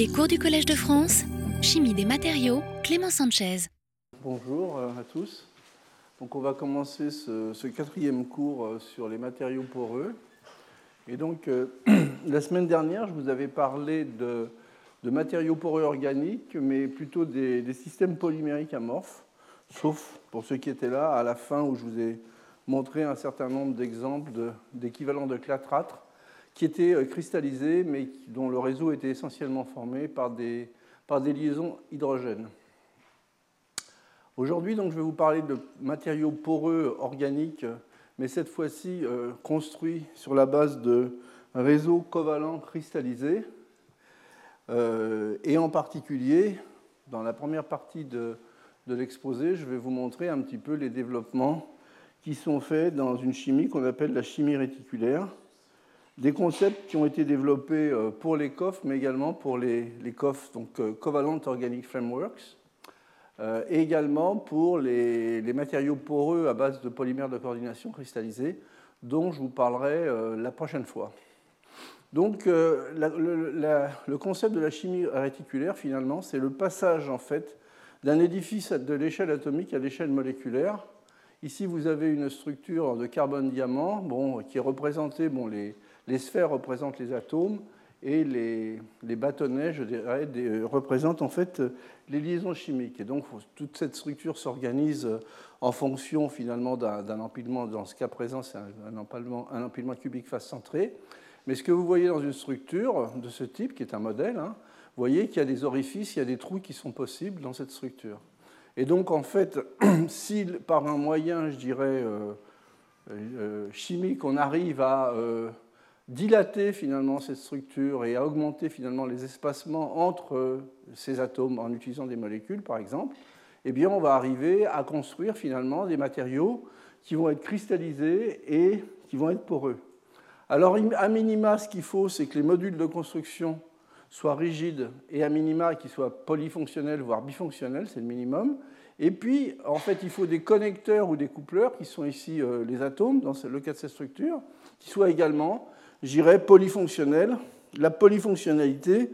Les cours du Collège de France, Chimie des matériaux, Clément Sanchez. Bonjour euh, à tous. Donc on va commencer ce, quatrième cours euh, sur les matériaux poreux. Et donc euh, la semaine dernière, je vous avais parlé de, matériaux poreux organiques, mais plutôt des, systèmes polymériques amorphes, sauf pour ceux qui étaient là à la fin où je vous ai montré un certain nombre d'exemples d'équivalents de, clatrâtre qui étaient euh, cristallisés, mais dont le réseau était essentiellement formé par des, liaisons hydrogènes. Aujourd'hui, je vais vous parler de matériaux poreux organiques, mais cette fois-ci euh, construits sur la base de réseaux covalents cristallisés. Euh, et en particulier, dans la première partie de l'exposé, je vais vous montrer un petit peu les développements qui sont faits dans une chimie qu'on appelle la chimie réticulaire. Des concepts qui ont été développés euh, pour les COF, mais également pour les, les COF, donc euh, Covalent Organic Frameworks, euh, et également pour les, matériaux poreux à base de polymères de coordination cristallisés, dont je vous parlerai la prochaine fois. Donc, le, concept de la chimie réticulaire, finalement, c'est le passage, en fait, d'un édifice de l'échelle atomique à l'échelle moléculaire, Ici, vous avez une structure de carbone-diamant bon, qui est représentée, bon, les, les, sphères représentent les atomes et les, bâtonnets, je dirais, représentent en fait les liaisons chimiques. Et donc, toute cette structure s'organise en fonction finalement d'un empilement, dans ce cas présent, c'est un, empilement, un empilement cubique face centré. Mais ce que vous voyez dans une structure de ce type, qui est un modèle, hein, vous voyez qu'il y a des orifices, il y a des trous qui sont possibles dans cette structure. Et donc, en fait, si par un moyen, je dirais, euh, euh, chimique, on arrive à euh, dilater finalement cette structure et à augmenter finalement les espacements entre ces atomes en utilisant des molécules, par exemple, eh bien, on va arriver à construire finalement des matériaux qui vont être cristallisés et qui vont être poreux. Alors, à minima, ce qu'il faut, c'est que les modules de construction soit rigide et à minima qui soit polyfonctionnel, voire bifonctionnel, c'est le minimum. Et puis, en fait, il faut des connecteurs ou des coupleurs, qui sont ici euh, les atomes, dans le cas de cette structure, qui soient également, j'irais, polyfonctionnels. La polyfonctionnalité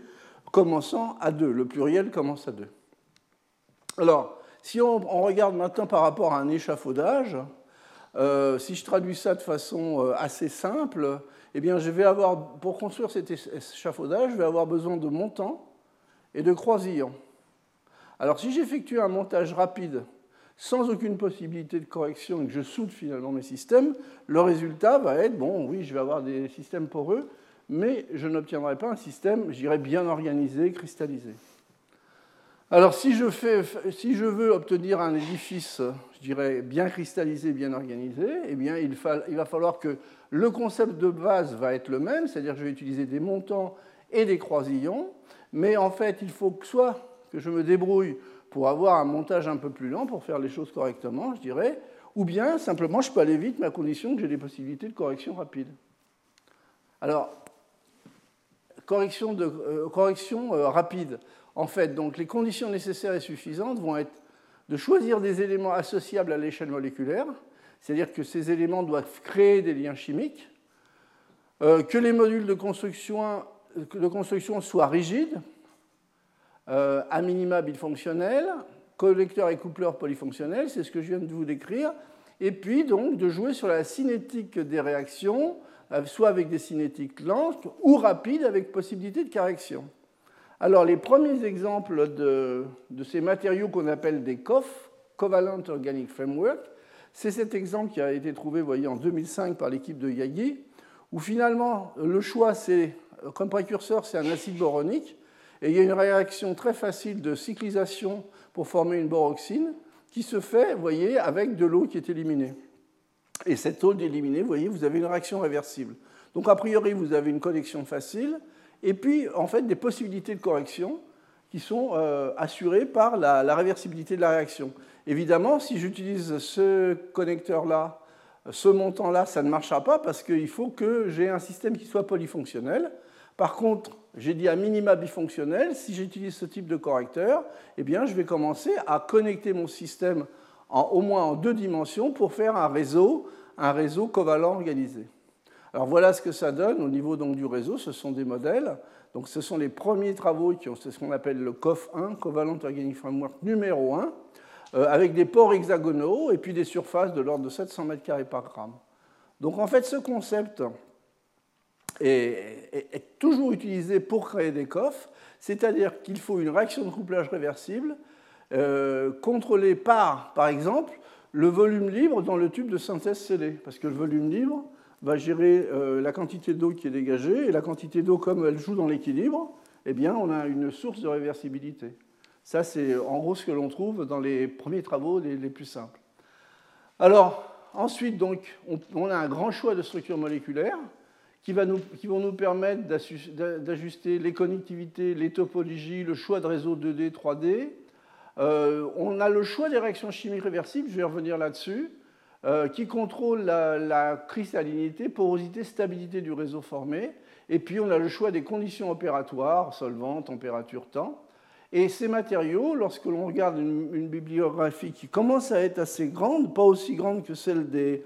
commençant à 2, le pluriel commence à 2. Alors, si on, regarde maintenant par rapport à un échafaudage, euh, si je traduis ça de façon euh, assez simple, eh bien, je vais avoir, pour construire cet échafaudage, je vais avoir besoin de montants et de croisillons. Alors, si j'effectue un montage rapide sans aucune possibilité de correction et que je soude finalement mes systèmes, le résultat va être, bon, oui, je vais avoir des systèmes poreux, mais je n'obtiendrai pas un système, je dirais, bien organisé, cristallisé. Alors, si je, fais, si je, veux obtenir un édifice, je dirais, bien cristallisé, bien organisé, eh bien, il, il, va falloir que le concept de base va être le même, c'est-à-dire que je vais utiliser des montants et des croisillons, mais en fait, il faut que soit que je me débrouille pour avoir un montage un peu plus lent, pour faire les choses correctement, je dirais, ou bien simplement je peux aller vite, mais à condition que j'ai des possibilités de correction rapide. Alors, correction, euh, euh, rapide. En fait, donc, les conditions nécessaires et suffisantes vont être de choisir des éléments associables à l'échelle moléculaire, c'est-à-dire que ces éléments doivent créer des liens chimiques, euh, que les modules de construction soient rigides, euh, à minima bifonctionnels, collecteur et coupleur polyfonctionnels, c'est ce que je viens de vous décrire, et puis donc de jouer sur la cinétique des réactions, euh, soit avec des cinétiques lentes ou rapides avec possibilité de correction. Alors, les premiers exemples de, ces matériaux qu'on appelle des COF, Covalent Organic Framework, c'est cet exemple qui a été trouvé voyez, en 2005 par l'équipe de Yagi, où finalement le choix, c'est, comme précurseur, c'est un acide boronique, et il y a une réaction très facile de cyclisation pour former une boroxine qui se fait, vous voyez, avec de l'eau qui est éliminée. Et cette eau éliminée, vous voyez, vous avez une réaction réversible. Donc a priori, vous avez une connexion facile, et puis en fait des possibilités de correction qui sont euh, assurées par la, réversibilité de la réaction. Évidemment, si j'utilise ce connecteur-là, ce montant-là, ça ne marchera pas parce qu'il faut que j'ai un système qui soit polyfonctionnel. Par contre, j'ai dit à minima bifonctionnel, si j'utilise ce type de correcteur, eh bien, je vais commencer à connecter mon système au moins en deux dimensions pour faire un réseau, un réseau covalent organisé. Alors voilà ce que ça donne au niveau donc, du réseau, ce sont des modèles. Donc ce sont les premiers travaux qui ont, c'est ce qu'on appelle le COF1, Covalent Organic Framework numéro 1, euh, avec des pores hexagonaux et puis des surfaces de l'ordre de 700 m2 par gramme. Donc en fait, ce concept est, toujours utilisé pour créer des COF, c'est-à-dire qu'il faut une réaction de couplage réversible euh, contrôlée par, par exemple, le volume libre dans le tube de synthèse scellé, parce que le volume libre va gérer euh, la quantité d'eau qui est dégagée, et la quantité d'eau, comme elle joue dans l'équilibre, eh bien, on a une source de réversibilité. Ça, c'est en gros ce que l'on trouve dans les premiers travaux les, plus simples. Alors, ensuite, donc, on, a un grand choix de structures moléculaires qui, vont nous permettre d'ajuster les connectivités, les topologies, le choix de réseaux 2D, 3D, euh, on a le choix des réactions chimiques réversibles, je vais revenir là-dessus, euh, qui contrôlent la, cristallinité, porosité, stabilité du réseau formé. Et puis on a le choix des conditions opératoires, solvant, température, temps. Et ces matériaux, lorsque l'on regarde une, bibliographie qui commence à être assez grande, pas aussi grande que celle des,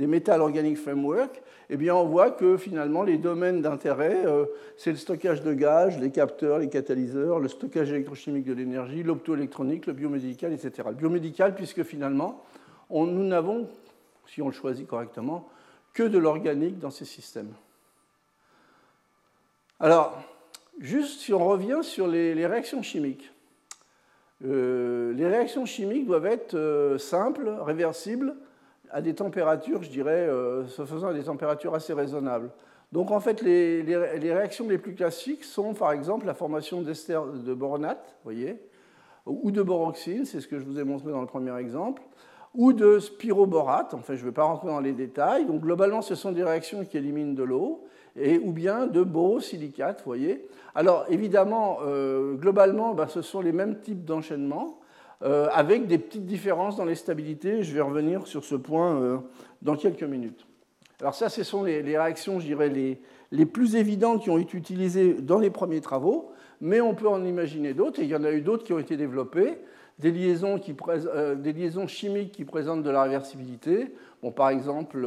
des Metal Organic Framework, eh bien, on voit que finalement, les domaines d'intérêt, euh, c'est le stockage de gaz, les capteurs, les catalyseurs, le stockage électrochimique de l'énergie, l'optoélectronique, le biomédical, etc. Biomédical, puisque finalement, nous n'avons, si on le choisit correctement, que de l'organique dans ces systèmes. Alors, juste si on revient sur les, réactions chimiques. Euh, les réactions chimiques doivent être euh, simples, réversibles, à des températures, je dirais, euh, se faisant à des températures assez raisonnables. Donc en fait, les, réactions les plus classiques sont par exemple la formation d'ester de boronate, voyez, ou de boroxyne, c'est ce que je vous ai montré dans le premier exemple, ou de spiroborate, enfin je ne vais pas rentrer dans les détails. Donc globalement, ce sont des réactions qui éliminent de l'eau, et, ou bien de borosilicate, voyez. Alors évidemment, euh, globalement, ben, ce sont les mêmes types d'enchaînements, avec des petites différences dans les stabilités. Je vais revenir sur ce point euh, dans quelques minutes. Alors ça, ce sont les, réactions, je dirais, les, les, plus évidentes qui ont été utilisées dans les premiers travaux, mais on peut en imaginer d'autres, et il y en a eu d'autres qui ont été développées, des liaisons, qui, euh, des liaisons chimiques qui présentent de la réversibilité, bon, par exemple,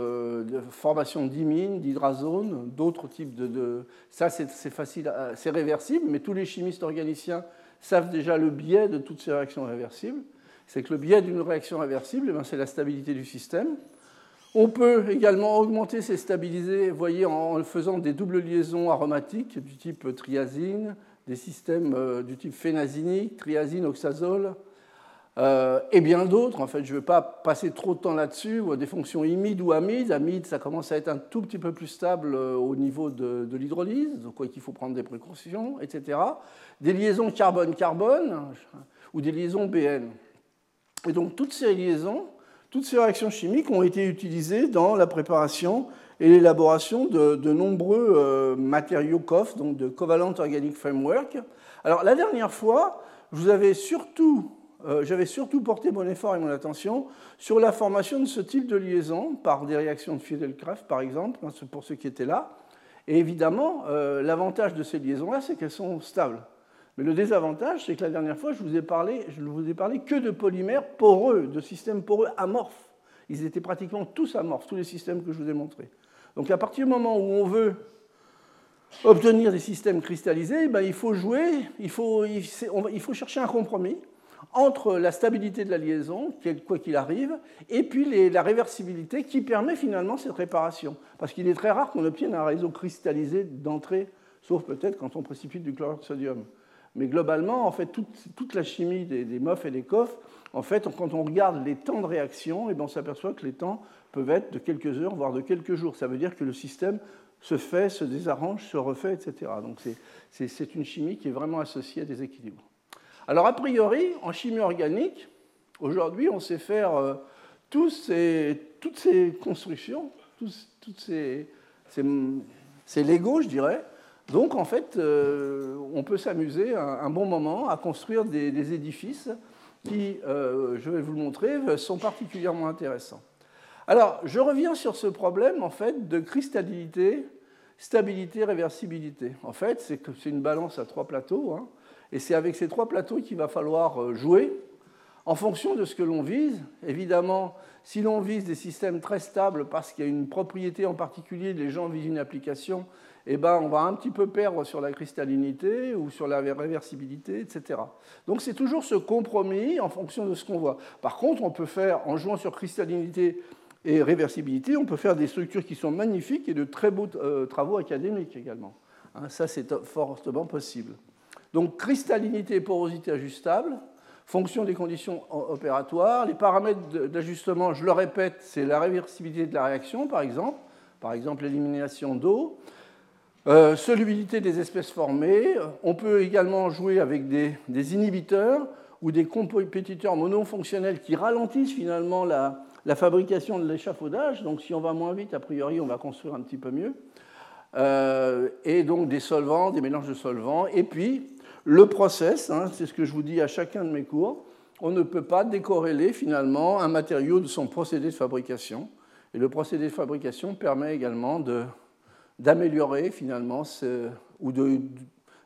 formation d'imine, d'hydrazone, d'autres types de... de... Ça, c'est facile, c'est réversible, mais tous les chimistes organiciens savent déjà le biais de toutes ces réactions réversibles. C'est que le biais d'une réaction réversible, eh c'est la stabilité du système. On peut également augmenter ces stabilisés, voyez, en faisant des doubles liaisons aromatiques du type triazine, des systèmes euh, du type phénazinique, triazine, oxazole, euh, et bien d'autres. En fait, je ne vais pas passer trop de temps là-dessus. Des fonctions imides ou amides. Amides, ça commence à être un tout petit peu plus stable euh, au niveau de, l'hydrolyse, donc il faut prendre des précautions, etc. Des liaisons carbone-carbone ou des liaisons BN. Et donc toutes ces liaisons, toutes ces réactions chimiques ont été utilisées dans la préparation et l'élaboration de, nombreux euh, matériaux COF, donc de Covalent Organic Framework. Alors la dernière fois, je vous avais surtout j'avais surtout porté mon effort et mon attention sur la formation de ce type de liaison par des réactions de Fidelkraft, par exemple, hein, pour ceux qui étaient là. Et évidemment, euh, l'avantage de ces liaisons-là, c'est qu'elles sont stables. Mais le désavantage, c'est que la dernière fois, je vous ai parlé, je ne vous ai parlé que de polymères poreux, de systèmes poreux amorphes. Ils étaient pratiquement tous amorphes, tous les systèmes que je vous ai montrés. Donc à partir du moment où on veut obtenir des systèmes cristallisés, ben, il faut jouer, il faut chercher un compromis entre la stabilité de la liaison, quoi qu'il arrive, et puis la réversibilité qui permet finalement cette réparation. Parce qu'il est très rare qu'on obtienne un réseau cristallisé d'entrée, sauf peut-être quand on précipite du chlorure de sodium. Mais globalement, en fait, toute, la chimie des, des, MOF et des COF, en fait, quand on regarde les temps de réaction, et eh bien on s'aperçoit que les temps peuvent être de quelques heures, voire de quelques jours. Ça veut dire que le système se fait, se désarrange, se refait, etc. Donc c'est une chimie qui est vraiment associée à des équilibres. Alors, a priori, en chimie organique, aujourd'hui, on sait faire euh, toutes ces constructions, tous, toutes ces, ces, Legos, je dirais. Donc, en fait, euh, on peut s'amuser un, bon moment à construire des, édifices qui, euh, je vais vous le montrer, sont particulièrement intéressants. Alors, je reviens sur ce problème, en fait, de cristallinité, stabilité, réversibilité. En fait, c'est une balance à trois plateaux. Hein. Et c'est avec ces trois plateaux qu'il va falloir euh, jouer en fonction de ce que l'on vise. Évidemment, si l'on vise des systèmes très stables parce qu'il y a une propriété en particulier, les gens visent une application, eh ben, on va un petit peu perdre sur la cristallinité ou sur la réversibilité, etc. Donc c'est toujours ce compromis en fonction de ce qu'on voit. Par contre, on peut faire, en jouant sur cristallinité et réversibilité, on peut faire des structures qui sont magnifiques et de très beaux euh, travaux académiques également. Hein, ça, c'est fortement possible. Donc cristallinité et porosité ajustable, fonction des conditions opératoires. Les paramètres d'ajustement, je le répète, c'est la réversibilité de la réaction, par exemple, par exemple l'élimination d'eau. Euh, solubilité des espèces formées. On peut également jouer avec des, inhibiteurs ou des compétiteurs monofonctionnels qui ralentissent finalement la, fabrication de l'échafaudage. Donc si on va moins vite, a priori, on va construire un petit peu mieux. Euh, et donc des solvants, des mélanges de solvants. Et puis le process, hein, c'est ce que je vous dis à chacun de mes cours, on ne peut pas décorréler finalement un matériau de son procédé de fabrication. Et le procédé de fabrication permet également d'améliorer finalement ou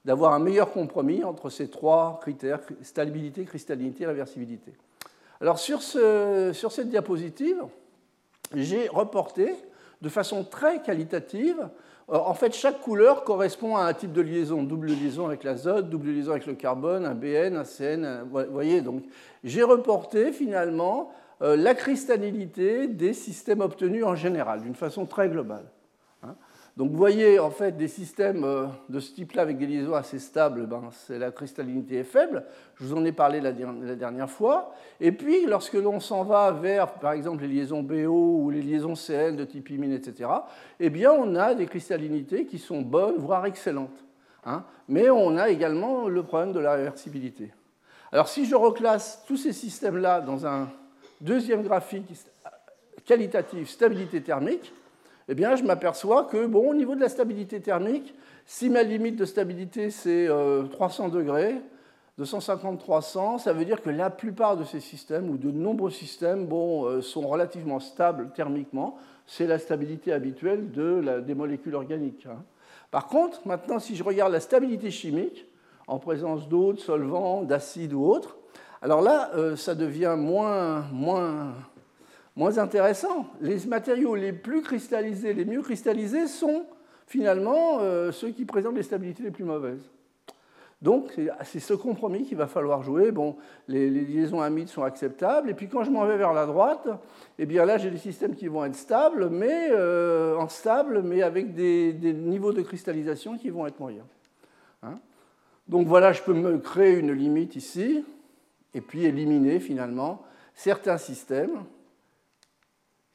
d'avoir un meilleur compromis entre ces trois critères, stabilité, cristallinité et réversibilité. Alors sur, sur cette diapositive, j'ai reporté de façon très qualitative, en fait chaque couleur correspond à un type de liaison, double liaison avec l'azote, double liaison avec le carbone, un BN, un CN, vous voyez, donc j'ai reporté finalement euh, la cristallinité des systèmes obtenus en général, d'une façon très globale. Donc vous voyez en fait des systèmes euh, de ce type-là avec des liaisons assez stables, ben, c'est la cristallinité est faible. Je vous en ai parlé la, dernière fois. Et puis lorsque l'on s'en va vers par exemple les liaisons BO ou les liaisons CN de type imine, etc., eh bien on a des cristallinités qui sont bonnes, voire excellentes. Hein. Mais on a également le problème de la réversibilité. Alors si je reclasse tous ces systèmes-là dans un deuxième graphique qualitatif stabilité thermique, eh bien, je m'aperçois que, bon, au niveau de la stabilité thermique, si ma limite de stabilité c'est 300 euh, degrés, 250-300, ça veut dire que la plupart de ces systèmes, ou de nombreux systèmes, euh, sont relativement stables thermiquement. C'est la stabilité habituelle de des molécules organiques. Hein. Par contre, maintenant, si je regarde la stabilité chimique, en présence d'eau, de solvants, d'acides ou autres, alors là, euh, ça devient moins, moins, moins intéressant. Les matériaux les plus cristallisés, les mieux cristallisés sont finalement euh, ceux qui présentent les stabilités les plus mauvaises. Donc c'est ce compromis qu'il va falloir jouer. Bon, les, liaisons amides sont acceptables, et puis quand je m'en vais vers la droite, eh bien là j'ai des systèmes qui vont être stables, mais euh, en stable, mais avec des, niveaux de cristallisation qui vont être moyens. Hein? Donc voilà, je peux me créer une limite ici, et puis éliminer finalement certains systèmes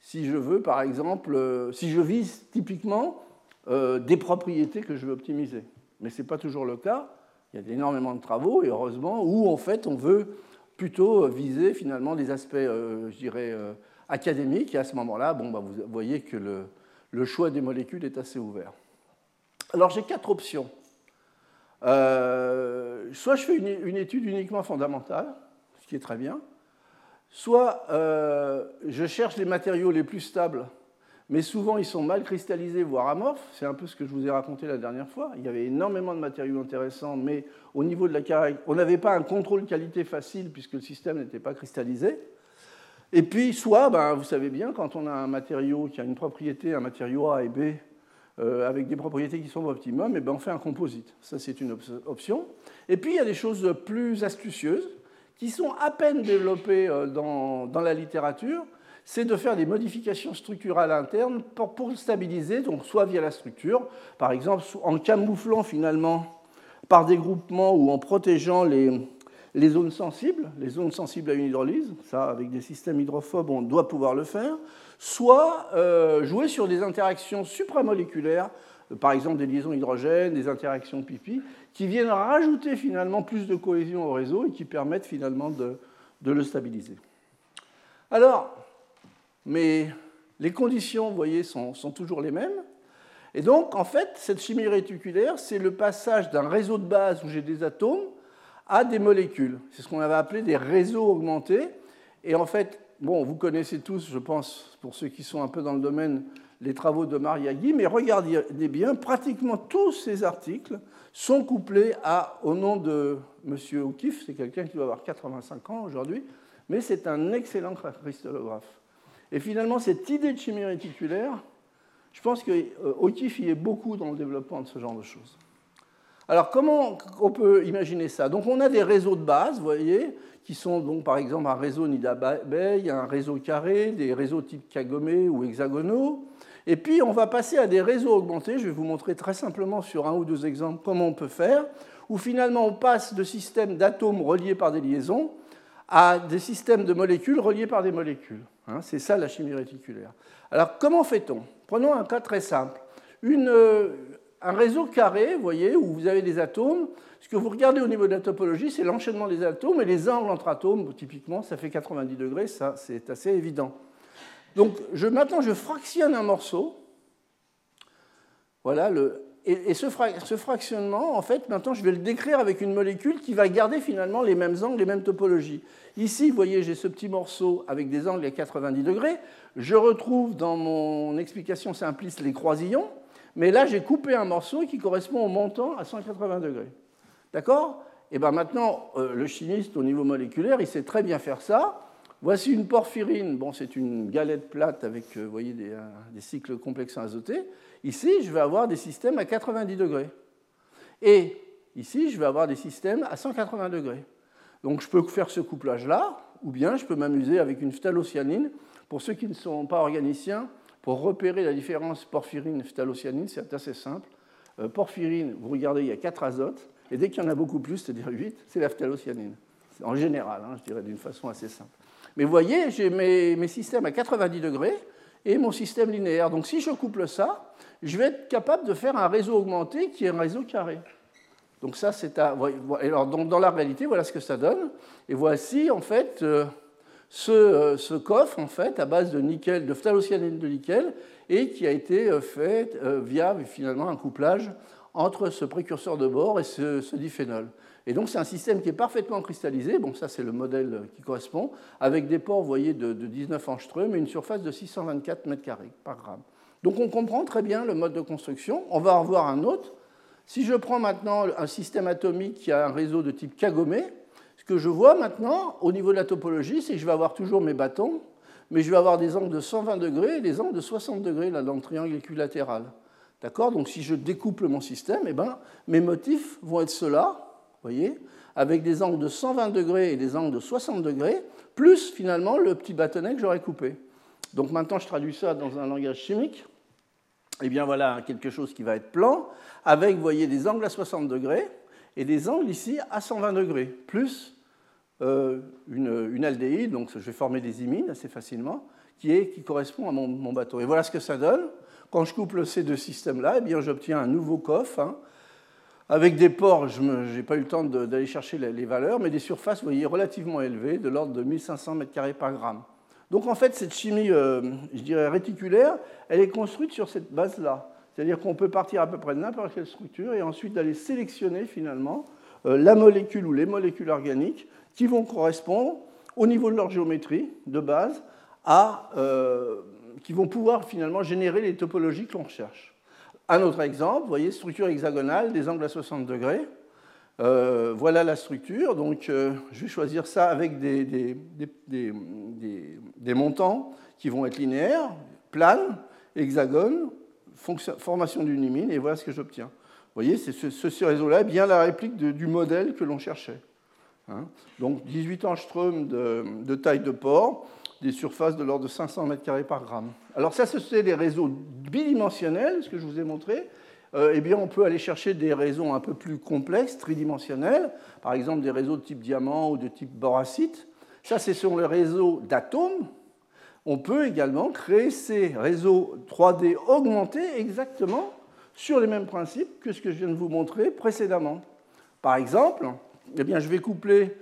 si je veux, par exemple, euh, si je vise typiquement euh, des propriétés que je veux optimiser. Mais ce n'est pas toujours le cas. Il y a énormément de travaux, et heureusement, où en fait on veut plutôt viser finalement des aspects, euh, je dirais, académiques. Et à ce moment-là, bon, bah, vous voyez que le, choix des molécules est assez ouvert. Alors j'ai quatre options. soit je fais une étude uniquement fondamentale, ce qui est très bien, Soit euh, je cherche les matériaux les plus stables, mais souvent ils sont mal cristallisés, voire amorphes. C'est un peu ce que je vous ai raconté la dernière fois. Il y avait énormément de matériaux intéressants, mais au niveau de la on n'avait pas un contrôle qualité facile puisque le système n'était pas cristallisé. Et puis, soit, ben, vous savez bien, quand on a un matériau qui a une propriété, un matériau A et B, euh, avec des propriétés qui sont optimum, et ben, on fait un composite. Ça, c'est une option. Et puis, il y a des choses plus astucieuses qui sont à peine développés euh, dans, la littérature, c'est de faire des modifications structurales internes pour, stabiliser, donc soit via la structure, par exemple en camouflant finalement par des groupements ou en protégeant les, les zones sensibles, les zones sensibles à une hydrolyse, ça avec des systèmes hydrophobes on doit pouvoir le faire, soit euh, jouer sur des interactions supramoléculaires par exemple des liaisons hydrogènes, des interactions pipi, qui viennent rajouter finalement plus de cohésion au réseau et qui permettent finalement de, le stabiliser. Alors, mais les conditions, vous voyez, sont, toujours les mêmes. Et donc, en fait, cette chimie réticulaire, c'est le passage d'un réseau de base où j'ai des atomes à des molécules. C'est ce qu'on avait appelé des réseaux augmentés. Et en fait, bon, vous connaissez tous, je pense, pour ceux qui sont un peu dans le domaine, les travaux de Mariaghi, mais regardez bien, pratiquement tous ces articles sont couplés à, au nom de M. O'Keeffe, c'est quelqu'un qui doit avoir 85 ans aujourd'hui, mais c'est un excellent cristallographe. Et finalement, cette idée de chimie réticulaire, Je pense que O'Keeffe y est beaucoup dans le développement de ce genre de choses. Alors comment on peut imaginer ça? Donc on a des réseaux de base, vous voyez, qui sont donc par exemple un réseau Nida Bay, un réseau carré, des réseaux type Kagome ou hexagonaux. Et puis on va passer à des réseaux augmentés. Je vais vous montrer très simplement sur un ou deux exemples comment on peut faire, où finalement on passe de systèmes d'atomes reliés par des liaisons à des systèmes de molécules reliés par des molécules. Hein, c'est ça la chimie réticulaire. Alors comment fait-on? Prenons un cas très simple. Euh, un réseau carré, vous voyez, où vous avez des atomes. Ce que vous regardez au niveau de la topologie, c'est l'enchaînement des atomes et les angles entre atomes, typiquement, ça fait 90 degrés, ça c'est assez évident. Donc je, maintenant, je fractionne un morceau. Voilà, et, ce, fractionnement, en fait, maintenant, je vais le décrire avec une molécule qui va garder finalement les mêmes angles, les mêmes topologies. Ici, vous voyez, j'ai ce petit morceau avec des angles à 90 degrés. Je retrouve dans mon explication simpliste les croisillons. Mais là, j'ai coupé un morceau qui correspond au montant à 180 degrés. D'accord? Et bien maintenant, euh, le chimiste, au niveau moléculaire, il sait très bien faire ça. Voici une porphyrine. Bon, c'est une galette plate avec, euh, vous voyez, des, des cycles complexes azotés. Ici, je vais avoir des systèmes à 90 degrés. Et ici, je vais avoir des systèmes à 180 degrés. Donc, je peux faire ce couplage-là, ou bien je peux m'amuser avec une phthalocyanine. Pour ceux qui ne sont pas organiciens, pour repérer la différence porphyrine-phthalocyanine, c'est assez simple. Euh, porphyrine, vous regardez, il y a 4 azotes, et dès qu'il y en a beaucoup plus, c'est-à-dire 8, c'est la phthalocyanine. En général, hein, je dirais d'une façon assez simple. Mais vous voyez, j'ai mes, systèmes à 90 degrés et mon système linéaire. Donc si je couple ça, je vais être capable de faire un réseau augmenté qui est un réseau carré. Donc ça, c'est à... Alors, dans la réalité, voilà ce que ça donne. Et voici, en fait, euh, euh, ce, coffre, en fait, à base de nickel, de phthalocyanine de nickel, et qui a été euh, fait via finalement un couplage entre ce précurseur de bord et ce, diphénol. Et donc c'est un système qui est parfaitement cristallisé, bon ça c'est le modèle qui correspond, avec des pores, vous voyez, de, 19 angstroms et une surface de 624 m2 par gramme. Donc on comprend très bien le mode de construction. On va en voir un autre. Si je prends maintenant un système atomique qui a un réseau de type Kagome, ce que je vois maintenant, au niveau de la topologie, c'est que je vais avoir toujours mes bâtons, mais je vais avoir des angles de 120 degrés et des angles de 60 degrés là, dans le triangle équilatéral. D'accord? Donc si je découple mon système, eh ben, mes motifs vont être ceux-là, voyez, avec des angles de 120 degrés et des angles de 60 degrés, plus finalement le petit bâtonnet que j'aurais coupé. Donc maintenant, je traduis ça dans un langage chimique. Eh bien voilà quelque chose qui va être plan, avec, voyez, des angles à 60 degrés et des angles ici à 120 degrés, plus euh, une, aldéhyde, donc je vais former des imines assez facilement, qui, est, qui correspond à mon, bateau. Et voilà ce que ça donne. Quand je couple ces deux systèmes-là, eh bien, j'obtiens un nouveau coffre, hein, avec des pores, je n'ai pas eu le temps d'aller chercher les, valeurs, mais des surfaces, vous voyez, relativement élevées, de l'ordre de 1500 m2 par gramme. Donc en fait, cette chimie, euh, je dirais, réticulaire, elle est construite sur cette base-là. C'est-à-dire qu'on peut partir à peu près de n'importe quelle structure et ensuite aller sélectionner finalement euh, la molécule ou les molécules organiques qui vont correspondre au niveau de leur géométrie de base euh, qui vont pouvoir finalement générer les topologies que l'on recherche. Un autre exemple, vous voyez, structure hexagonale, des angles à 60 degrés. Euh, voilà la structure. Donc, euh, je vais choisir ça avec des, des, des, des, montants qui vont être linéaires, planes, hexagones, formation d'une imine, et voilà ce que j'obtiens. Vous voyez, ce, ce réseau-là est bien la réplique du modèle que l'on cherchait. Hein. Donc 18 angstroms de, de, taille de port, des surfaces de l'ordre de 500 m2 par gramme. Alors ça, c'est des réseaux bidimensionnels, ce que je vous ai montré. Euh, eh bien, on peut aller chercher des réseaux un peu plus complexes, tridimensionnels, par exemple des réseaux de type diamant ou de type boracite. Ça, c'est sur le réseau d'atomes. On peut également créer ces réseaux 3D augmentés exactement sur les mêmes principes que ce que je viens de vous montrer précédemment. Par exemple, eh bien, je vais coupler,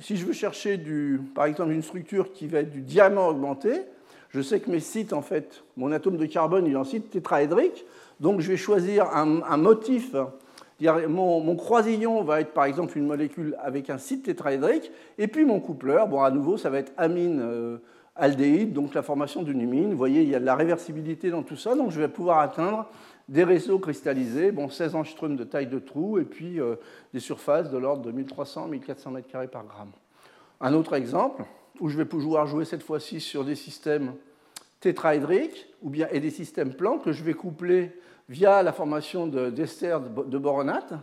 si je veux chercher par exemple une structure qui va être du diamant augmenté, je sais que mes sites, en fait, mon atome de carbone, il est en site tétraédrique, donc je vais choisir un, motif. Mon, mon, croisillon va être par exemple une molécule avec un site tétraédrique, et puis mon coupleur, bon, à nouveau, ça va être amine euh, aldéhyde, donc la formation d'une imine. Vous voyez, il y a de la réversibilité dans tout ça, donc je vais pouvoir atteindre des réseaux cristallisés, bon, 16 angstroms de taille de trou, et puis euh, des surfaces de l'ordre de 1300-1400 m2 par gramme. Un autre exemple, où je vais pouvoir jouer cette fois-ci sur des systèmes tétraédriques ou bien, et des systèmes plans que je vais coupler via la formation d'esters de, boronate.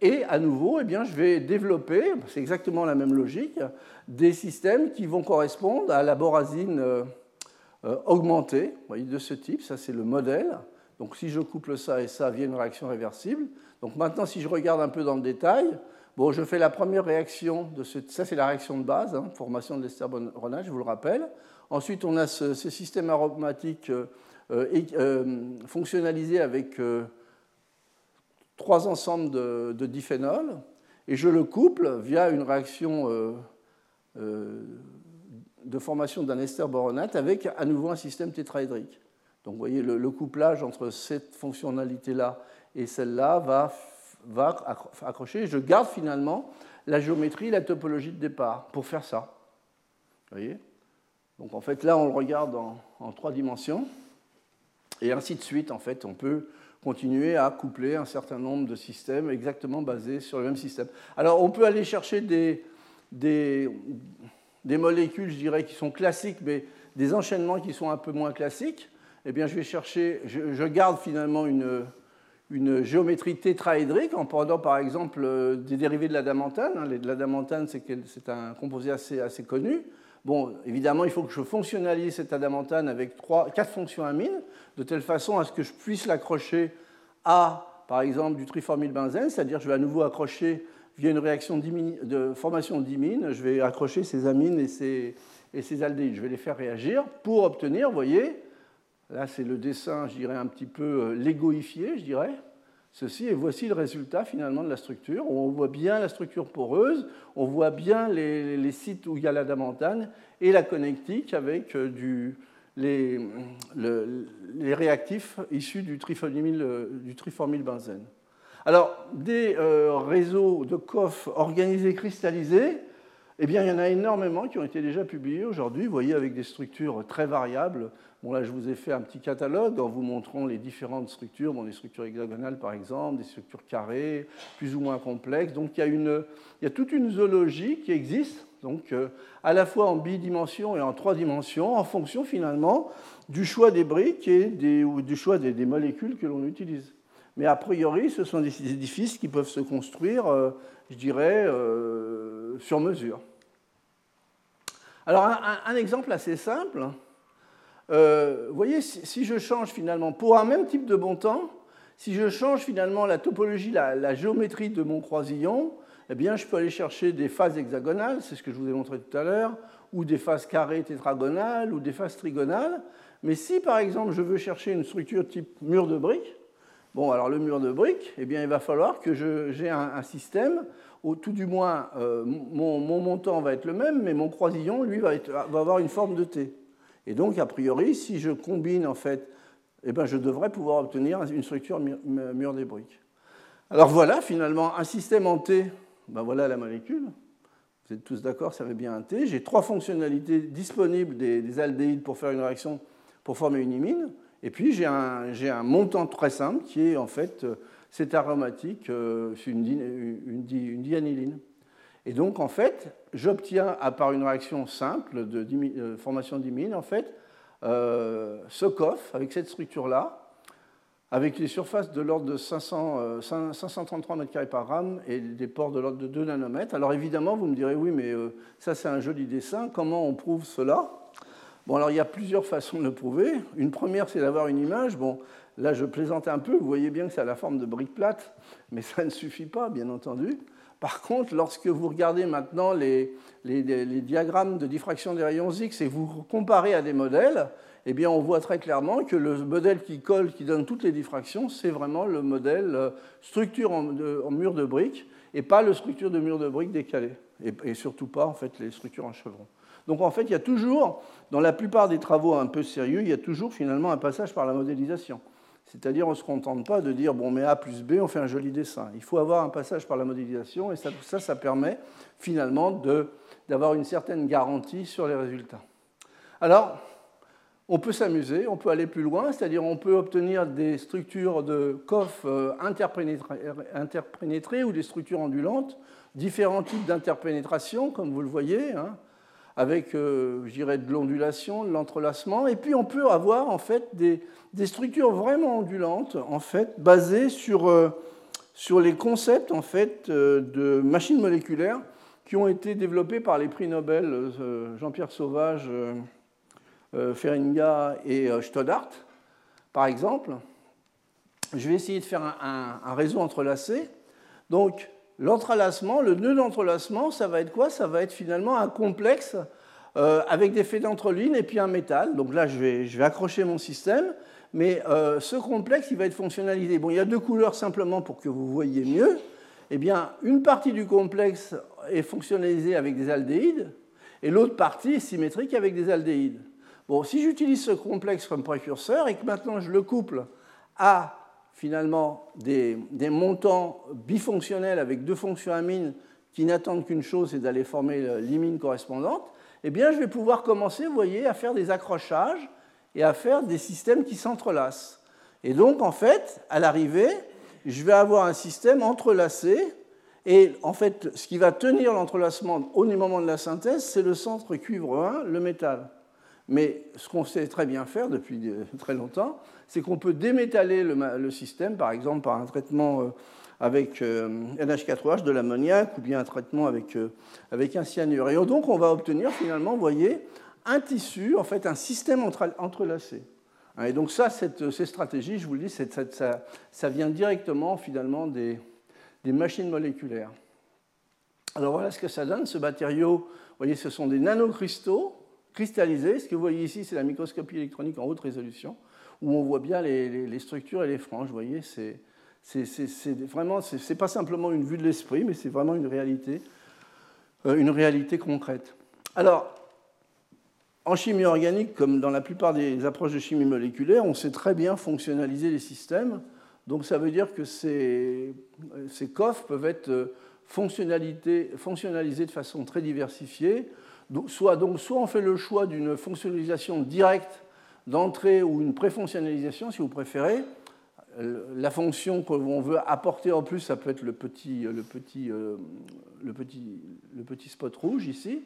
Et à nouveau, eh bien, je vais développer, c'est exactement la même logique, des systèmes qui vont correspondre à la borazine euh, euh, augmentée, voyez, de ce type. Ça, c'est le modèle. Donc, si je couple ça et ça via une réaction réversible. Donc, maintenant, si je regarde un peu dans le détail, bon, je fais la première réaction de ce. Ça, c'est la réaction de base, hein, formation de l'ester je vous le rappelle. Ensuite, on a ce, système aromatique euh, euh, fonctionnalisé avec euh, trois ensembles de, de, diphénols, et je le couple via une réaction de formation d'un ester boronate avec à nouveau un système tétraédrique. Donc vous voyez, le, couplage entre cette fonctionnalité-là et celle-là va, accrocher. Je garde finalement la géométrie, la topologie de départ pour faire ça. Vous voyez? Donc en fait, là, on le regarde en, trois dimensions. Et ainsi de suite, en fait, on peut continuer à coupler un certain nombre de systèmes exactement basés sur le même système. Alors, on peut aller chercher des, molécules, je dirais, qui sont classiques, mais des enchaînements qui sont un peu moins classiques. Eh bien, je vais chercher, je, garde finalement une, géométrie tétraédrique en prenant par exemple des dérivés de l'adamantane. Hein, l'adamantane, c'est un composé assez, connu. Bon, évidemment, il faut que je fonctionnalise cet adamantane avec trois, quatre fonctions amines, de telle façon à ce que je puisse l'accrocher à, par exemple, du triformylbenzène, c'est-à-dire je vais à nouveau accrocher via une réaction de formation d'imine, je vais accrocher ces amines et ces, et. Je vais les faire réagir pour obtenir, vous voyez, là c'est le dessin, je dirais, un petit peu euh, légoifié, je dirais, ceci, et voici le résultat finalement de la structure. On voit bien la structure poreuse, on voit bien les, sites où il y a l'adamantane et la connectique avec euh, les, réactifs issus du, du triformylbenzène. Alors, des euh, réseaux de COF organisés cristallisés, eh bien, il y en a énormément qui ont été déjà publiés aujourd'hui, vous voyez, avec des structures très variables. Bon, là, je vous ai fait un petit catalogue en vous montrant les différentes structures, bon, des structures hexagonales par exemple, des structures carrées, plus ou moins complexes. Donc, il y a, toute une zoologie qui existe, donc, euh, à la fois en bidimension et en trois dimensions, en fonction finalement du choix des briques et ou du choix des, molécules que l'on utilise. Mais a priori, ce sont des édifices qui peuvent se construire, euh, je dirais, euh, sur mesure. Alors, un, exemple assez simple. Euh, vous voyez, si, je change finalement, pour un même type de bon temps, si je change finalement la topologie, la, géométrie de mon croisillon, eh bien, je peux aller chercher des phases hexagonales, c'est ce que je vous ai montré tout à l'heure, ou des phases carrées tétragonales, ou des phases trigonales. Mais si, par exemple, je veux chercher une structure type mur de briques, bon, alors le mur de briques, eh bien, il va falloir que j'ai un, système ou tout du moins, euh, mon, montant va être le même, mais mon croisillon, lui, va, avoir une forme de T. Et donc, a priori, si je combine, en fait, eh ben, je devrais pouvoir obtenir une structure mur des briques. Alors voilà, finalement, un système en T, ben voilà la molécule. Vous êtes tous d'accord, ça fait bien un T. J'ai trois fonctionnalités disponibles des, aldéhydes pour faire une réaction, pour former une imine. Et puis j'ai un, montant très simple qui est en fait c'est aromatique, euh, c'est une, une, dianyline. Et donc, en fait, j'obtiens, à part une réaction simple de euh, formation d'imine, en fait, euh, ce coffre avec cette structure-là, avec les surfaces de l'ordre de 500, 533 m2 par gramme et des ports de l'ordre de 2 nanomètres. Alors évidemment, vous me direz, oui, mais ça c'est un joli dessin, comment on prouve cela? Bon, alors il y a plusieurs façons de le prouver. Une première, c'est d'avoir une image. Bon, Là, je plaisante un peu, vous voyez bien que c'est à la forme de briques plates, mais ça ne suffit pas, bien entendu. Par contre, lorsque vous regardez maintenant les, diagrammes de diffraction des rayons X et vous comparez à des modèles, eh bien, on voit très clairement que le modèle qui colle, qui donne toutes les diffractions, c'est vraiment le modèle euh, structure en, mur de briques et pas le structure de mur de briques décalé. Et, et, surtout pas, en fait, les structures en chevron. Donc, en fait, il y a toujours, dans la plupart des travaux un peu sérieux, il y a toujours finalement un passage par la modélisation. C'est-à-dire, on ne se contente pas de dire, bon, mais A plus B, on fait un joli dessin. Il faut avoir un passage par la modélisation, et ça, ça, ça permet finalement d'avoir une certaine garantie sur les résultats. Alors, on peut s'amuser, on peut aller plus loin, c'est-à-dire on peut obtenir des structures de coff euh, interpénétrées ou des structures ondulantes, différents types d'interpénétration, comme vous le voyez. Hein. Avec, euh, je dirais, de l'ondulation, de l'entrelacement. Et puis on peut avoir en fait des, structures vraiment ondulantes, en fait, basées sur, euh, sur les concepts en fait euh, de machines moléculaires qui ont été développés par les prix Nobel Jean-Pierre Sauvage, Feringa et Stoddart, par exemple. Je vais essayer de faire un, un réseau entrelacé. Donc, L'entrelacement, le nœud d'entrelacement, ça va être quoi? Ça va être finalement un complexe euh, avec des faits d'entreline et puis un métal. Donc là, je vais, accrocher mon système, mais euh, ce complexe, il va être fonctionnalisé. Bon, il y a deux couleurs simplement pour que vous voyez mieux. Eh bien, une partie du complexe est fonctionnalisée avec des aldéhydes et l'autre partie est symétrique avec des aldéhydes. Bon, si j'utilise ce complexe comme précurseur et que maintenant je le couple à finalement des, montants bifonctionnels avec deux fonctions amines qui n'attendent qu'une chose, c'est d'aller former l'imine correspondante, eh bien, je vais pouvoir commencer, vous voyez, à faire des accrochages et à faire des systèmes qui s'entrelacent. Et donc, en fait, à l'arrivée, je vais avoir un système entrelacé. Et en fait, ce qui va tenir l'entrelacement au moment de la synthèse, c'est le centre cuivre 1, le métal. Mais ce qu'on sait très bien faire depuis très longtemps, c'est qu'on peut démétaller le, système, par exemple par un traitement euh, avec NH4OH, euh, de l'ammoniac, ou bien un traitement avec, euh, avec un cyanure. Et donc on va obtenir finalement, vous voyez, un tissu, en fait un système entrelacé. Hein, et donc ça, ces stratégies, je vous le dis, ça, ça, vient directement finalement des, des machines moléculaires. Alors voilà ce que ça donne, ce matériau. Vous voyez, ce sont des nanocristaux cristallisés. Ce que vous voyez ici, c'est la microscopie électronique en haute résolution où on voit bien les, structures et les franges. Vous voyez, c'est vraiment, c'est pas simplement une vue de l'esprit, mais c'est vraiment une réalité, euh, une réalité concrète. Alors, en chimie organique, comme dans la plupart des approches de chimie moléculaire, on sait très bien fonctionnaliser les systèmes. Donc ça veut dire que ces, coffres peuvent être euh, fonctionnalisés de façon très diversifiée. soit, donc, soit on fait le choix d'une fonctionnalisation directe d'entrée ou une préfonctionnalisation, si vous préférez. La fonction qu'on veut apporter en plus, ça peut être le petit, le petit, euh, le petit, le petit spot rouge ici.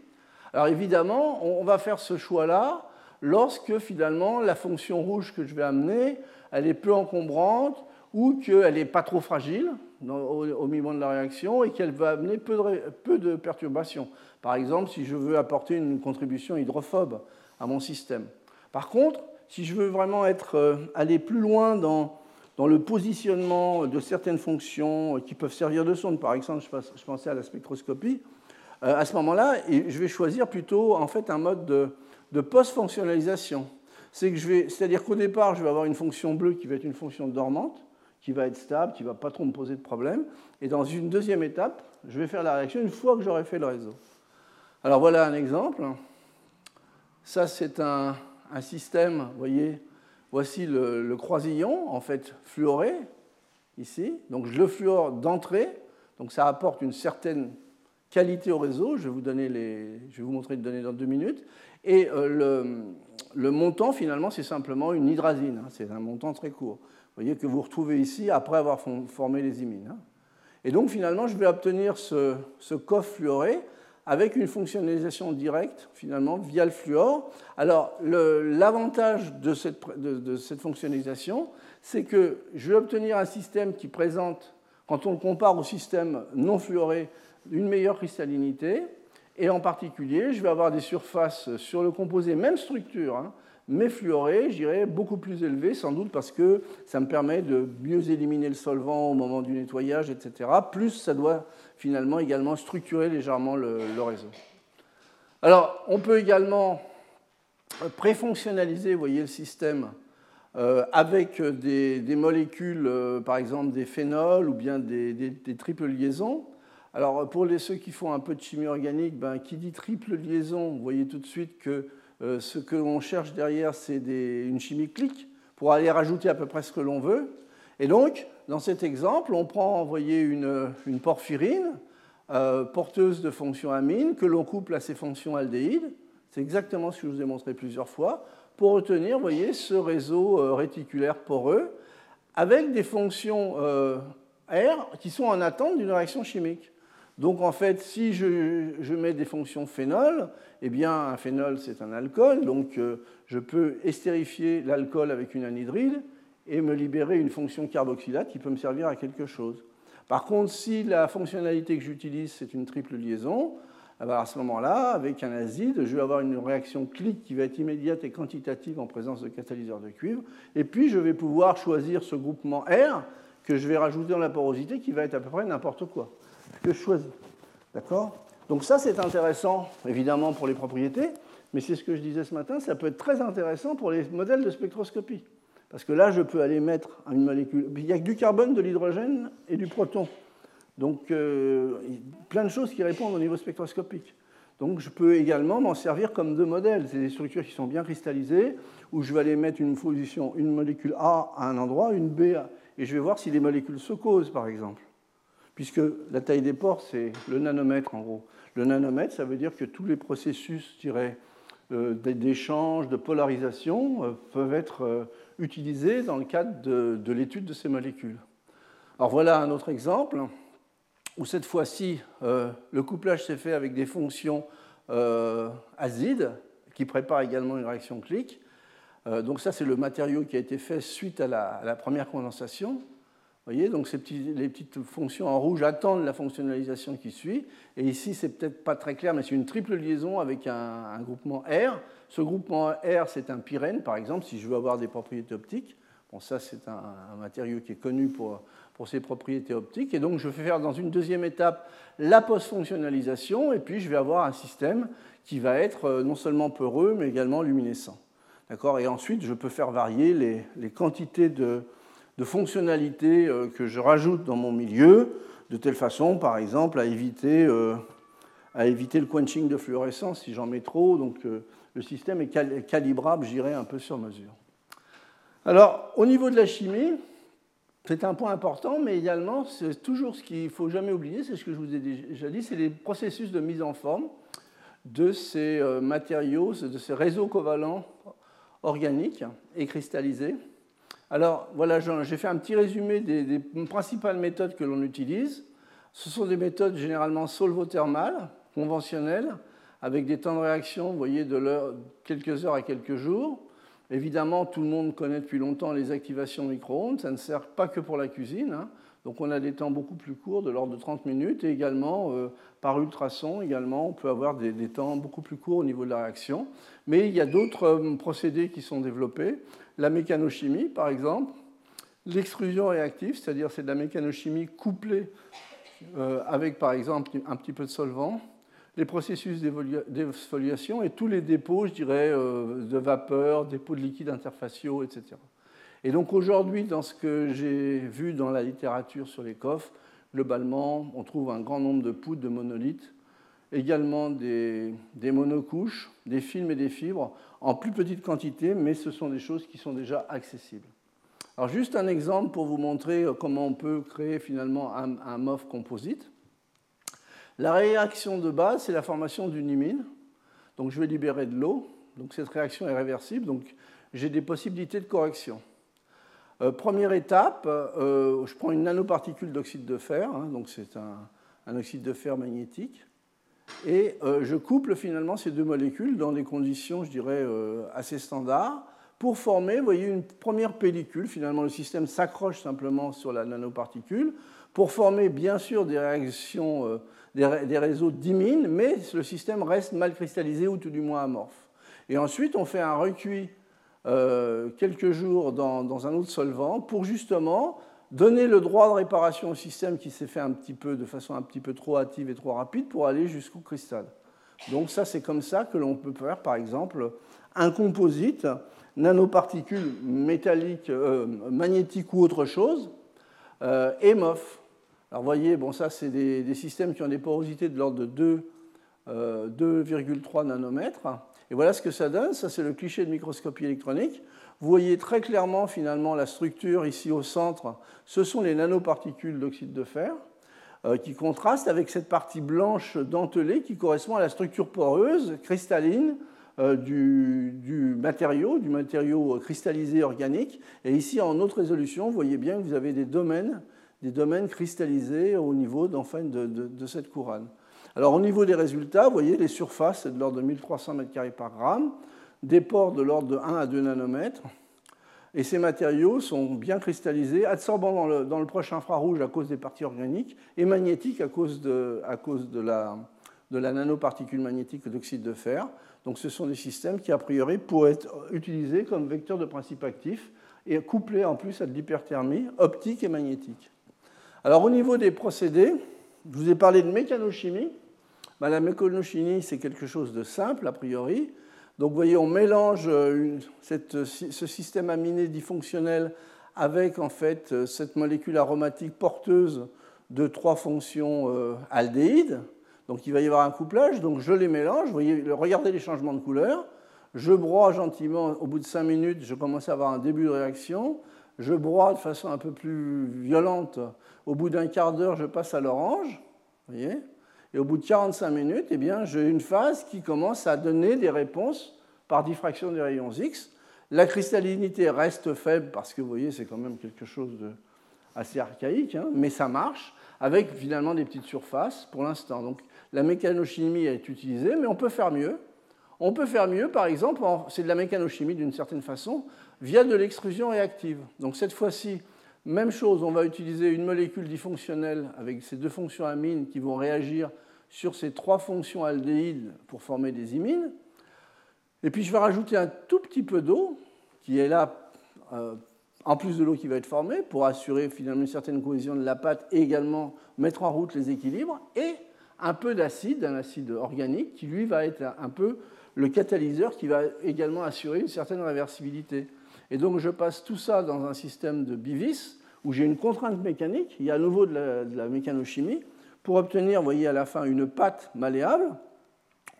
Alors évidemment, on va faire ce choix-là lorsque finalement la fonction rouge que je vais amener, elle est peu encombrante ou qu'elle n'est pas trop fragile au, moment de la réaction et qu'elle va amener peu de perturbations. Par exemple, si je veux apporter une contribution hydrophobe à mon système. Par contre, si je veux vraiment euh, aller plus loin dans, le positionnement de certaines fonctions qui peuvent servir de sonde, par exemple, je pensais à la spectroscopie, euh, à ce moment-là, je vais choisir plutôt en fait un mode de, de post-fonctionnalisation. C'est-à-dire qu'au départ, je vais avoir une fonction bleue qui va être une fonction dormante, qui va être stable, qui ne va pas trop me poser de problème. Et dans une deuxième étape, je vais faire la réaction une fois que j'aurai fait le réseau. Alors voilà un exemple. Ça, c'est un, un système, vous voyez, voici le, croisillon, en fait, fluoré, ici. Donc je le fluore d'entrée, donc ça apporte une certaine qualité au réseau. Je vais vous, donner les, je vais vous montrer les données dans deux minutes. Et euh, le, montant, finalement, c'est simplement une hydrazine. Hein. c'est un montant très court. Vous voyez que vous retrouvez ici après avoir formé les imines. Hein. Et donc, finalement, je vais obtenir ce, ce coffre fluoré avec une fonctionnalisation directe, finalement, via le fluor. Alors, l'avantage de cette, fonctionnalisation, c'est que je vais obtenir un système qui présente, quand on le compare au système non fluoré, une meilleure cristallinité. Et en particulier, je vais avoir des surfaces sur le composé, même structure, hein, mais fluoré, je dirais, beaucoup plus élevé, sans doute parce que ça me permet de mieux éliminer le solvant au moment du nettoyage, etc. Plus ça doit finalement également structurer légèrement le, réseau. Alors, on peut également préfonctionnaliser, vous voyez, le système euh, avec des, molécules, euh, par exemple des phénols ou bien des, triples liaisons. Alors, pour les, ceux qui font un peu de chimie organique, ben, qui dit triple liaison, vous voyez tout de suite que euh, ce que l'on cherche derrière, c'est une chimie clique pour aller rajouter à peu près ce que l'on veut. Et donc, dans cet exemple, on prend voyez, une, porphyrine euh, porteuse de fonctions amines que l'on couple à ces fonctions aldéhydes. C'est exactement ce que je vous ai montré plusieurs fois pour obtenir voyez, ce réseau euh, réticulaire poreux avec des fonctions R qui sont en attente d'une réaction chimique. Donc en fait, si je, mets des fonctions phénol, eh bien un phénol c'est un alcool, donc euh, je peux estérifier l'alcool avec une anhydride et me libérer une fonction carboxylate qui peut me servir à quelque chose. Par contre, si la fonctionnalité que j'utilise c'est une triple liaison, eh ben, à ce moment-là, avec un azide, je vais avoir une réaction clique qui va être immédiate et quantitative en présence de catalyseur de cuivre. Et puis, je vais pouvoir choisir ce groupement R que je vais rajouter dans la porosité qui va être à peu près n'importe quoi que je choisis. D'accord? Donc ça, c'est intéressant, évidemment, pour les propriétés, mais c'est ce que je disais ce matin, ça peut être très intéressant pour les modèles de spectroscopie. Parce que là, je peux aller mettre une molécule. Il n'y a que du carbone, de l'hydrogène et du proton. Donc, euh, plein de choses qui répondent au niveau spectroscopique. Donc, je peux également m'en servir comme deux modèles. C'est des structures qui sont bien cristallisées, où je vais aller mettre une molécule A à un endroit, une B, à... et je vais voir si les molécules se causent, par exemple puisque la taille des pores, c'est le nanomètre en gros. Le nanomètre, ça veut dire que tous les processus, euh, d'échange, de polarisation, euh, peuvent être utilisés dans le cadre de, l'étude de ces molécules. Alors voilà un autre exemple où cette fois-ci, le couplage s'est fait avec des fonctions acides qui préparent également une réaction clique. donc ça, c'est le matériau qui a été fait suite à la première condensation voyez, donc les petites fonctions en rouge attendent la fonctionnalisation qui suit. Et ici, c'est peut-être pas très clair, mais c'est une triple liaison avec un, groupement R. Ce groupement R, c'est un pyrène, par exemple, si je veux avoir des propriétés optiques. Bon, ça, c'est un, matériau qui est connu pour, ses propriétés optiques. Et donc, je vais faire dans une deuxième étape la post-fonctionnalisation, et puis je vais avoir un système qui va être euh, non seulement peureux, mais également luminescent. D'accord? Et ensuite, je peux faire varier les quantités de, de fonctionnalités euh, que je rajoute dans mon milieu, de telle façon, par exemple, à éviter, euh, le quenching de fluorescence si j'en mets trop. Donc euh, le système est calibrable, j'irai un peu sur mesure. Alors, au niveau de la chimie, c'est un point important, mais également, c'est toujours ce qu'il ne faut jamais oublier, c'est ce que je vous ai déjà dit, c'est les processus de mise en forme de ces matériaux, de ces réseaux covalents organiques et cristallisés alors voilà, j'ai fait un petit résumé des, principales méthodes que l'on utilise. Ce sont des méthodes généralement solvothermales, conventionnelles, avec des temps de réaction, vous voyez, de quelques heures à quelques jours. Évidemment, tout le monde connaît depuis longtemps les activations micro-ondes. Ça ne sert pas que pour la cuisine. Hein. Donc on a des temps beaucoup plus courts, de l'ordre de 30 minutes, et également euh, par ultrason, également, on peut avoir des, temps beaucoup plus courts au niveau de la réaction. Mais il y a d'autres euh, procédés qui sont développés la mécanochimie, par exemple, l'extrusion réactive, c'est-à-dire c'est de la mécanochimie couplée euh, avec, par exemple, un petit peu de solvant, les processus d'exfoliation et tous les dépôts, je dirais, de vapeur, dépôts de liquide interfaciaux, etc. Et donc aujourd'hui, dans ce que j'ai vu dans la littérature sur les coffres, globalement, on trouve un grand nombre de poudres de monolithes également des, monocouches, des films et des fibres en plus petite quantité, mais ce sont des choses qui sont déjà accessibles. Alors juste un exemple pour vous montrer euh, comment on peut créer finalement un, MOF composite. La réaction de base, c'est la formation d'une imine. Donc je vais libérer de l'eau. Donc cette réaction est réversible. Donc j'ai des possibilités de correction. Euh, première étape, euh, je prends une nanoparticule d'oxyde de fer. Hein, donc c'est un, oxyde de fer magnétique. Et euh, je couple finalement ces deux molécules dans des conditions, je dirais, assez standards pour former, vous voyez, une première pellicule. Finalement, le système s'accroche simplement sur la nanoparticule pour former, bien sûr, des réactions, euh, des, réseaux d'imines, mais le système reste mal cristallisé ou tout du moins amorphe. Et ensuite, on fait un recuit quelques jours dans, un autre solvant pour justement donner le droit de réparation au système qui s'est fait un petit peu de façon un petit peu trop hâtive et trop rapide pour aller jusqu'au cristal. Donc ça, c'est comme ça que l'on peut faire, par exemple, un composite, nanoparticules métalliques, euh, magnétiques ou autre chose, euh, et MOF. Alors voyez, bon, ça, c'est des, systèmes qui ont des porosités de l'ordre de 2,3 euh, nanomètres. Et voilà ce que ça donne. Ça, c'est le cliché de microscopie électronique. Vous voyez très clairement finalement la structure ici au centre. Ce sont les nanoparticules d'oxyde de fer euh, qui contrastent avec cette partie blanche dentelée qui correspond à la structure poreuse, cristalline euh, du, matériau, du matériau cristallisé organique. Et ici, en haute résolution, vous voyez bien que vous avez des domaines des domaines cristallisés au niveau de, de, cette couronne. Alors au niveau des résultats, vous voyez, les surfaces, c'est de l'ordre de 1300 m2 par gramme, des pores de l'ordre de 1 à 2 nanomètres, et ces matériaux sont bien cristallisés, absorbants dans le, dans proche infrarouge à cause des parties organiques et magnétiques à cause de, à cause de, la, de la nanoparticule magnétique d'oxyde de fer. Donc ce sont des systèmes qui, a priori, pourraient être utilisés comme vecteurs de principe actif et couplés en plus à de l'hyperthermie optique et magnétique. Alors au niveau des procédés, je vous ai parlé de mécanochimie. La mécanochimie, c'est quelque chose de simple a priori. Donc vous voyez, on mélange euh, ce système aminé difonctionnel avec en fait euh, cette molécule aromatique porteuse de trois fonctions euh, aldéhydes. Donc il va y avoir un couplage, donc je les mélange. Vous voyez, regardez les changements de couleur. Je broie gentiment, au bout de 5 minutes, je commence à avoir un début de réaction. Je broie de façon un peu plus violente. Au bout d'un quart d'heure, je passe à l'orange. voyez Et au bout de 45 minutes, eh bien, j'ai une phase qui commence à donner des réponses par diffraction des rayons X. La cristallinité reste faible parce que vous voyez, c'est quand même quelque chose de assez archaïque, hein, mais ça marche avec finalement des petites surfaces pour l'instant. Donc la mécanochimie est utilisée, mais on peut faire mieux. On peut faire mieux, par exemple, c'est de la mécanochimie d'une certaine façon, via de l'extrusion réactive. Donc cette fois-ci, même chose, on va utiliser une molécule difonctionnelle avec ces deux fonctions amines qui vont réagir sur ces trois fonctions aldéhydes pour former des imines. Et puis je vais rajouter un tout petit peu d'eau qui est là, euh, en plus de l'eau qui va être formée, pour assurer finalement une certaine cohésion de la pâte et également mettre en route les équilibres, et un peu d'acide, un acide organique, qui lui va être un peu le catalyseur qui va également assurer une certaine réversibilité. Et donc je passe tout ça dans un système de bivis où j'ai une contrainte mécanique, il y a à nouveau de la, mécanochimie, pour obtenir, vous voyez à la fin, une pâte malléable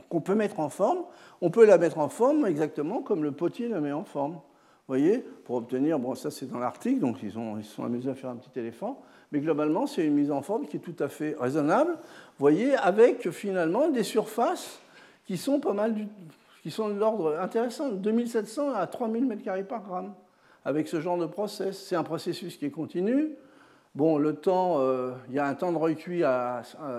qu'on peut mettre en forme. On peut la mettre en forme exactement comme le potier la met en forme. Vous voyez, pour obtenir, bon ça c'est dans l'article, donc ils, ont, ils sont amusés à faire un petit éléphant, mais globalement c'est une mise en forme qui est tout à fait raisonnable, vous voyez, avec finalement des surfaces qui sont pas mal, qui sont de l'ordre intéressant, 2700 à 3000 m2 par gramme, avec ce genre de process. C'est un processus qui est continu. Bon, le temps, euh, il y a un temps de recuit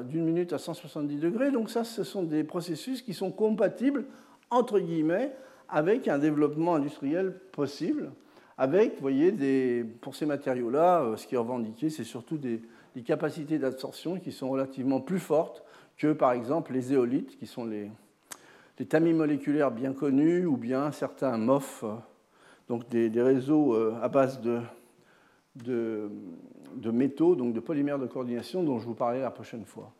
d'une minute à 170 degrés, donc ça, ce sont des processus qui sont compatibles, entre guillemets, avec un développement industriel possible, avec, vous voyez, pour ces matériaux-là, euh, ce qui est revendiqué, c'est surtout des, capacités d'absorption qui sont relativement plus fortes que, par exemple, les éolites, qui sont les, des tamis moléculaires bien connus ou bien certains MOF, donc des, réseaux euh, à base de, métaux, donc de polymères de coordination dont je vous parlerai la prochaine fois.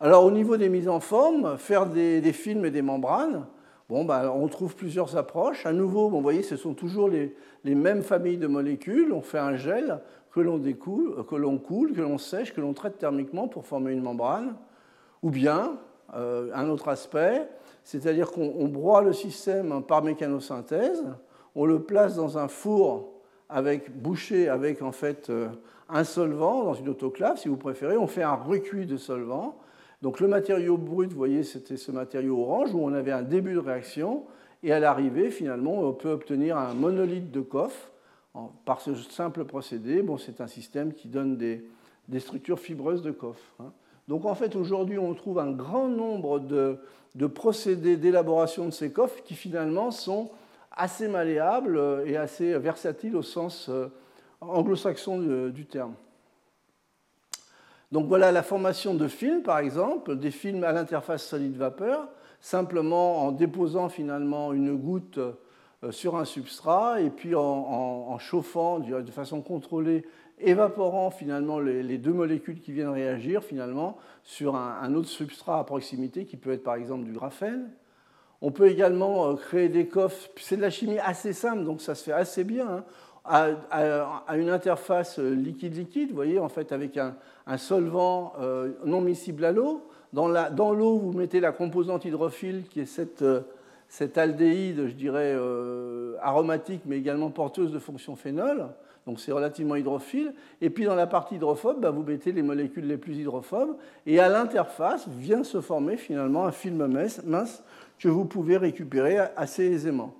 Alors au niveau des mises en forme, faire des, films et des membranes, bon, bah, on trouve plusieurs approches. À nouveau, bon, vous voyez, ce sont toujours les, les, mêmes familles de molécules. On fait un gel que l'on découle, que l'on coule, que l'on sèche, que l'on traite thermiquement pour former une membrane. Ou bien, euh, un autre aspect, c'est-à-dire qu'on broie le système par mécanosynthèse, on le place dans un four avec, bouché avec en fait euh, un solvant, dans une autoclave si vous préférez, on fait un recuit de solvant. Donc le matériau brut, vous voyez, c'était ce matériau orange où on avait un début de réaction, et à l'arrivée, finalement, on peut obtenir un monolithe de coffre par ce simple procédé. Bon, c'est un système qui donne des, structures fibreuses de coffre. Hein. Donc en fait, aujourd'hui, on trouve un grand nombre de, procédés d'élaboration de ces coffres qui finalement sont assez malléables et assez versatiles au sens euh, anglo-saxon du terme. Donc voilà la formation de films, par exemple, des films à l'interface solide-vapeur, simplement en déposant finalement une goutte euh, sur un substrat et puis en chauffant de façon contrôlée évaporant finalement les, deux molécules qui viennent réagir finalement sur un, autre substrat à proximité qui peut être par exemple du graphène. On peut également euh, créer des coffres, c'est de la chimie assez simple, donc ça se fait assez bien, hein, à, une interface liquide-liquide, vous voyez, en fait avec un, solvant euh, non miscible à l'eau. Dans l'eau, vous mettez la composante hydrophile qui est cette, euh, aldéhyde, je dirais, aromatique, mais également porteuse de fonction phénol donc c'est relativement hydrophile. Et puis dans la partie hydrophobe, bah, vous mettez les molécules les plus hydrophobes, et à l'interface vient se former finalement un film mince que vous pouvez récupérer assez aisément.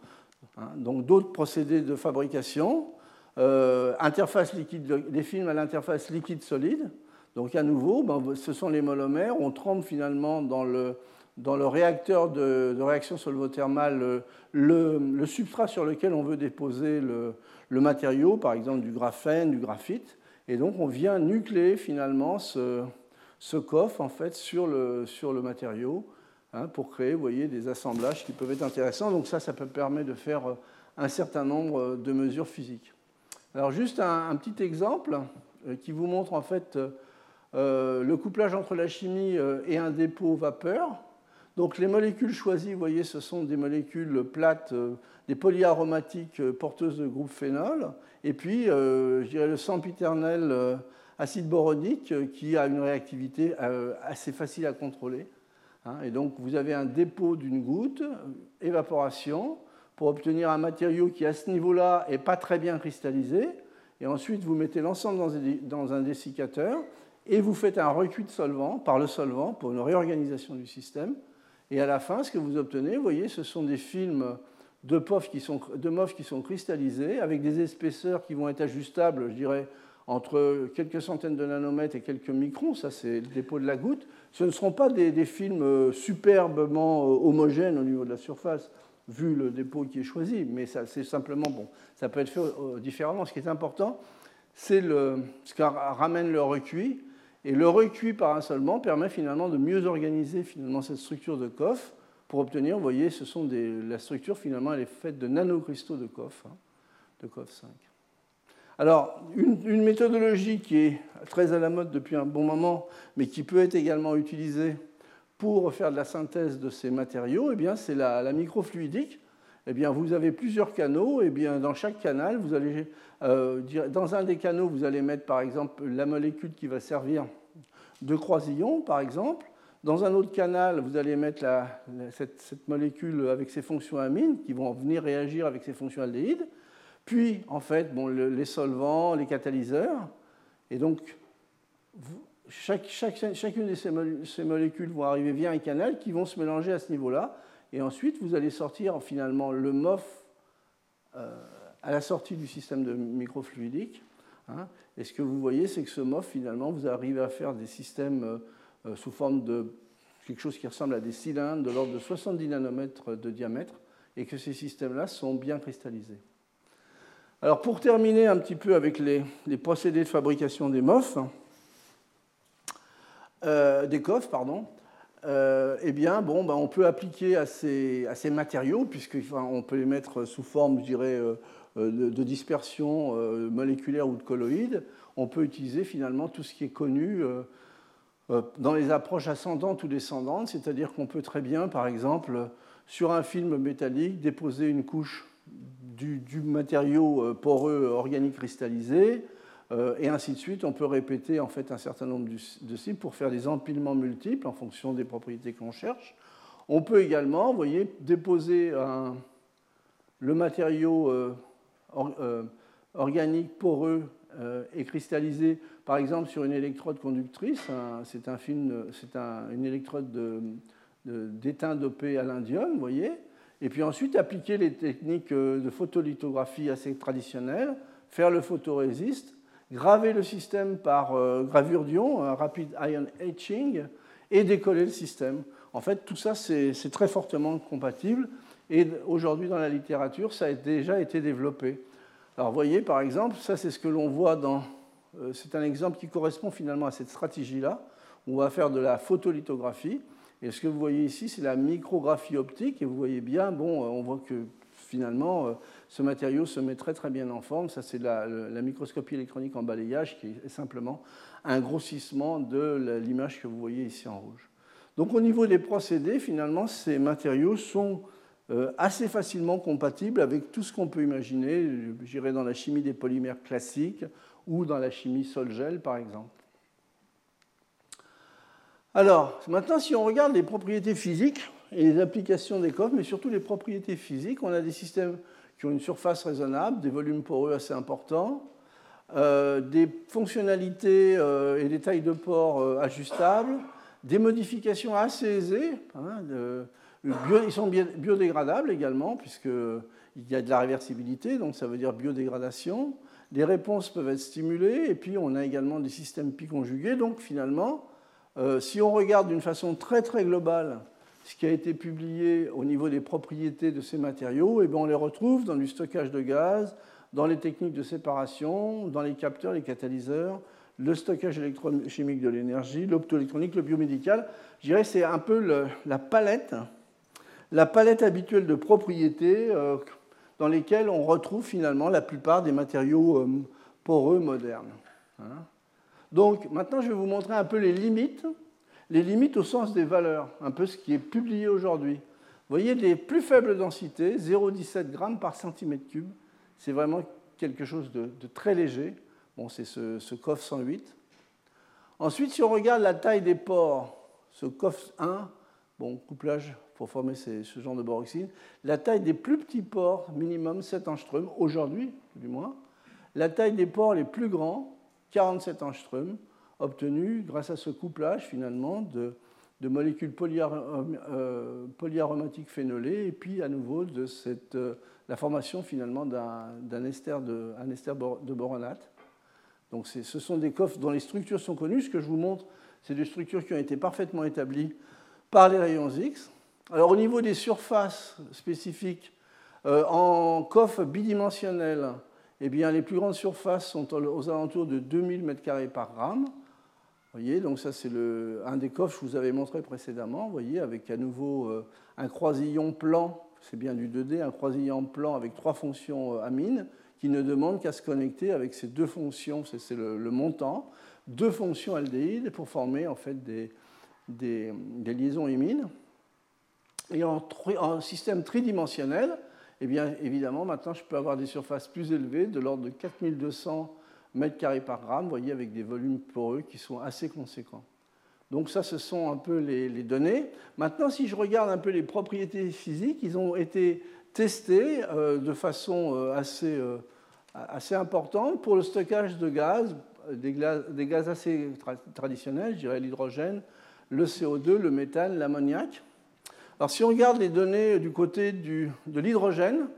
Hein, donc d'autres procédés de fabrication. interface liquide, des films à l'interface liquide-solide. Donc à nouveau, ben, ce sont les monomères. On trempe finalement dans le, dans le réacteur de, réaction solvothermale le, le, substrat sur lequel on veut déposer le, le, matériau, par exemple du graphène, du graphite. Et donc on vient nucléer finalement ce, ce coffre en fait, sur, le, sur le matériau hein, pour créer vous voyez, des assemblages qui peuvent être intéressants. Donc ça, ça peut permettre de faire un certain nombre de mesures physiques. Alors juste un, petit exemple euh, qui vous montre en fait euh, le couplage entre la chimie euh, et un dépôt vapeur. Donc les molécules choisies, vous voyez, ce sont des molécules plates, euh, des polyaromatiques porteuses de groupe phénol. Et puis, je dirais le sempiternel acide boronique qui a une réactivité assez facile à contrôler. Hein. Et donc vous avez un dépôt d'une goutte, évaporation, pour obtenir un matériau qui à ce niveau-là n'est pas très bien cristallisé. Et ensuite, vous mettez l'ensemble dans un dessiccateur et vous faites un recuit de solvant par le solvant pour une réorganisation du système. Et à la fin, ce que vous obtenez, vous voyez, ce sont des films de MOF qui sont cristallisés avec des épaisseurs qui vont être ajustables, je dirais, entre quelques centaines de nanomètres et quelques microns. Ça, c'est le dépôt de la goutte. Ce ne seront pas des, films euh, superbement euh, homogènes au niveau de la surface, vu le dépôt qui est choisi, mais c'est simplement bon. Ça peut être fait euh, différemment. Ce qui est important, c'est ce que ramène le recuit et le recuit par un solvant permet finalement de mieux organiser finalement cette structure de coffre pour obtenir, vous voyez, ce sont la structure finalement elle est faite de nanocristaux de coffre, hein, de coffre 5. Alors, une, méthodologie qui est très à la mode depuis un bon moment, mais qui peut être également utilisée pour faire de la synthèse de ces matériaux, eh bien, c'est la, la, microfluidique. Eh bien, vous avez plusieurs canaux, eh bien, dans chaque canal, vous allez euh, dans un des canaux, vous allez mettre par exemple la molécule qui va servir de croisillon, par exemple. Dans un autre canal, vous allez mettre cette, molécule avec ses fonctions amines qui vont venir réagir avec ses fonctions aldéhydes. Puis, en fait, bon, les solvants, les catalyseurs. Et donc, chacune de ces, molécules vont arriver via un canal qui vont se mélanger à ce niveau-là. Et ensuite, vous allez sortir finalement le MOF. Euh, à la sortie du système de microfluidique. Hein, et ce que vous voyez, c'est que ce MOF, finalement, vous arrivez à faire des systèmes euh, euh, sous forme de quelque chose qui ressemble à des cylindres de l'ordre de 70 nanomètres de diamètre, et que ces systèmes-là sont bien cristallisés. Alors pour terminer un petit peu avec les, procédés de fabrication des MOF, euh, des coffres, pardon, eh bien, ben, on peut appliquer à ces, matériaux, puisqu'on peut les mettre sous forme, je dirais, euh, de dispersion euh, moléculaire ou de colloïdes, on peut utiliser finalement tout ce qui est connu euh, dans les approches ascendantes ou descendantes, c'est-à-dire qu'on peut très bien, par exemple, sur un film métallique, déposer une couche du, matériau poreux organique cristallisé, et ainsi de suite. On peut répéter en fait un certain nombre de cibles pour faire des empilements multiples en fonction des propriétés qu'on cherche. On peut également, voyez, déposer le matériau euh, organique, poreux euh, et cristallisé, par exemple sur une électrode conductrice. C'est un film, c'est une électrode d'étain dopé à l'indium, vous voyez. Et puis ensuite appliquer les techniques euh, de photolithographie assez traditionnelles, faire le photorésiste, graver le système par gravure d'ion, rapid ion etching, et décoller le système. En fait, tout ça, c'est très fortement compatible. Et aujourd'hui, dans la littérature, ça a déjà été développé. Alors vous voyez, par exemple, ça c'est ce que l'on voit dans... Euh, c'est un exemple qui correspond finalement à cette stratégie-là. On va faire de la photolithographie. Et ce que vous voyez ici, c'est la micrographie optique. Et vous voyez bien, bon, euh, on voit que finalement, euh, ce matériau se met très très bien en forme. Ça, c'est la, microscopie électronique en balayage qui est simplement un grossissement de l'image que vous voyez ici en rouge. Donc au niveau des procédés, finalement, ces matériaux sont euh, assez facilement compatible avec tout ce qu'on peut imaginer, j'irais dans la chimie des polymères classiques ou dans la chimie sol-gel, par exemple. Alors, maintenant, si on regarde les propriétés physiques et les applications des coffres, mais surtout les propriétés physiques, on a des systèmes qui ont une surface raisonnable, des volumes poreux assez importants, euh, des fonctionnalités euh, et des tailles de pores ajustables, des modifications assez aisées, hein, ils sont biodégradables également, puisqu'il y a de la réversibilité, donc ça veut dire biodégradation. des réponses peuvent être stimulées, et puis on a également des systèmes pi conjugués. Donc finalement, euh, si on regarde d'une façon très très globale ce qui a été publié au niveau des propriétés de ces matériaux, eh bien on les retrouve dans du stockage de gaz, dans les techniques de séparation, dans les capteurs, les catalyseurs, le stockage électrochimique de l'énergie, l'optoélectronique, le biomédical. Je dirais c'est un peu la palette, la palette habituelle de propriétés euh, dans lesquelles on retrouve finalement la plupart des matériaux euh, poreux modernes. Hein. Donc maintenant, je vais vous montrer un peu les limites, les limites au sens des valeurs, un peu ce qui est publié aujourd'hui. Vous voyez, les plus faibles densités, 0,17 g par centimètre cube, c'est vraiment quelque chose de, très léger. Bon, c'est ce, ce COF 108. Ensuite, si on regarde la taille des pores, ce COF 1, bon, couplage pour former ce genre de boroxine, la taille des plus petits pores, minimum 7 angström, aujourd'hui du moins, la taille des pores les plus grands, 47 angström, obtenus grâce à ce couplage finalement de, molécules euh, polyaromatiques phénolées et puis à nouveau de euh, la formation finalement d'un ester, de, ester de boronate. Donc ce sont des coffres dont les structures sont connues. Ce que je vous montre, c'est des structures qui ont été parfaitement établies par les rayons X. Alors au niveau des surfaces spécifiques, euh, en coffre bidimensionnel, eh bien, les plus grandes surfaces sont aux alentours de 2000 m2 par gramme. Vous voyez, donc ça c'est un des coffres que je vous avais montré précédemment, voyez, avec à nouveau euh, un croisillon plan, c'est bien du 2D, un croisillon plan avec trois fonctions euh, amines qui ne demandent qu'à se connecter avec ces deux fonctions, c'est le, montant, deux fonctions aldéhydes pour former en fait des, des, liaisons imines. Et en, en système tridimensionnel, eh bien, évidemment, maintenant, je peux avoir des surfaces plus élevées, de l'ordre de 4200 m2 par gramme, voyez, avec des volumes poreux qui sont assez conséquents. Donc ça, ce sont un peu les, données. Maintenant, si je regarde un peu les propriétés physiques, ils ont été testés euh, de façon euh, assez, euh, assez, importante pour le stockage de gaz, des, des gaz assez traditionnels, je dirais l'hydrogène, le CO2, le méthane, l'ammoniac. Alors si on regarde les données du côté de l'hydrogène,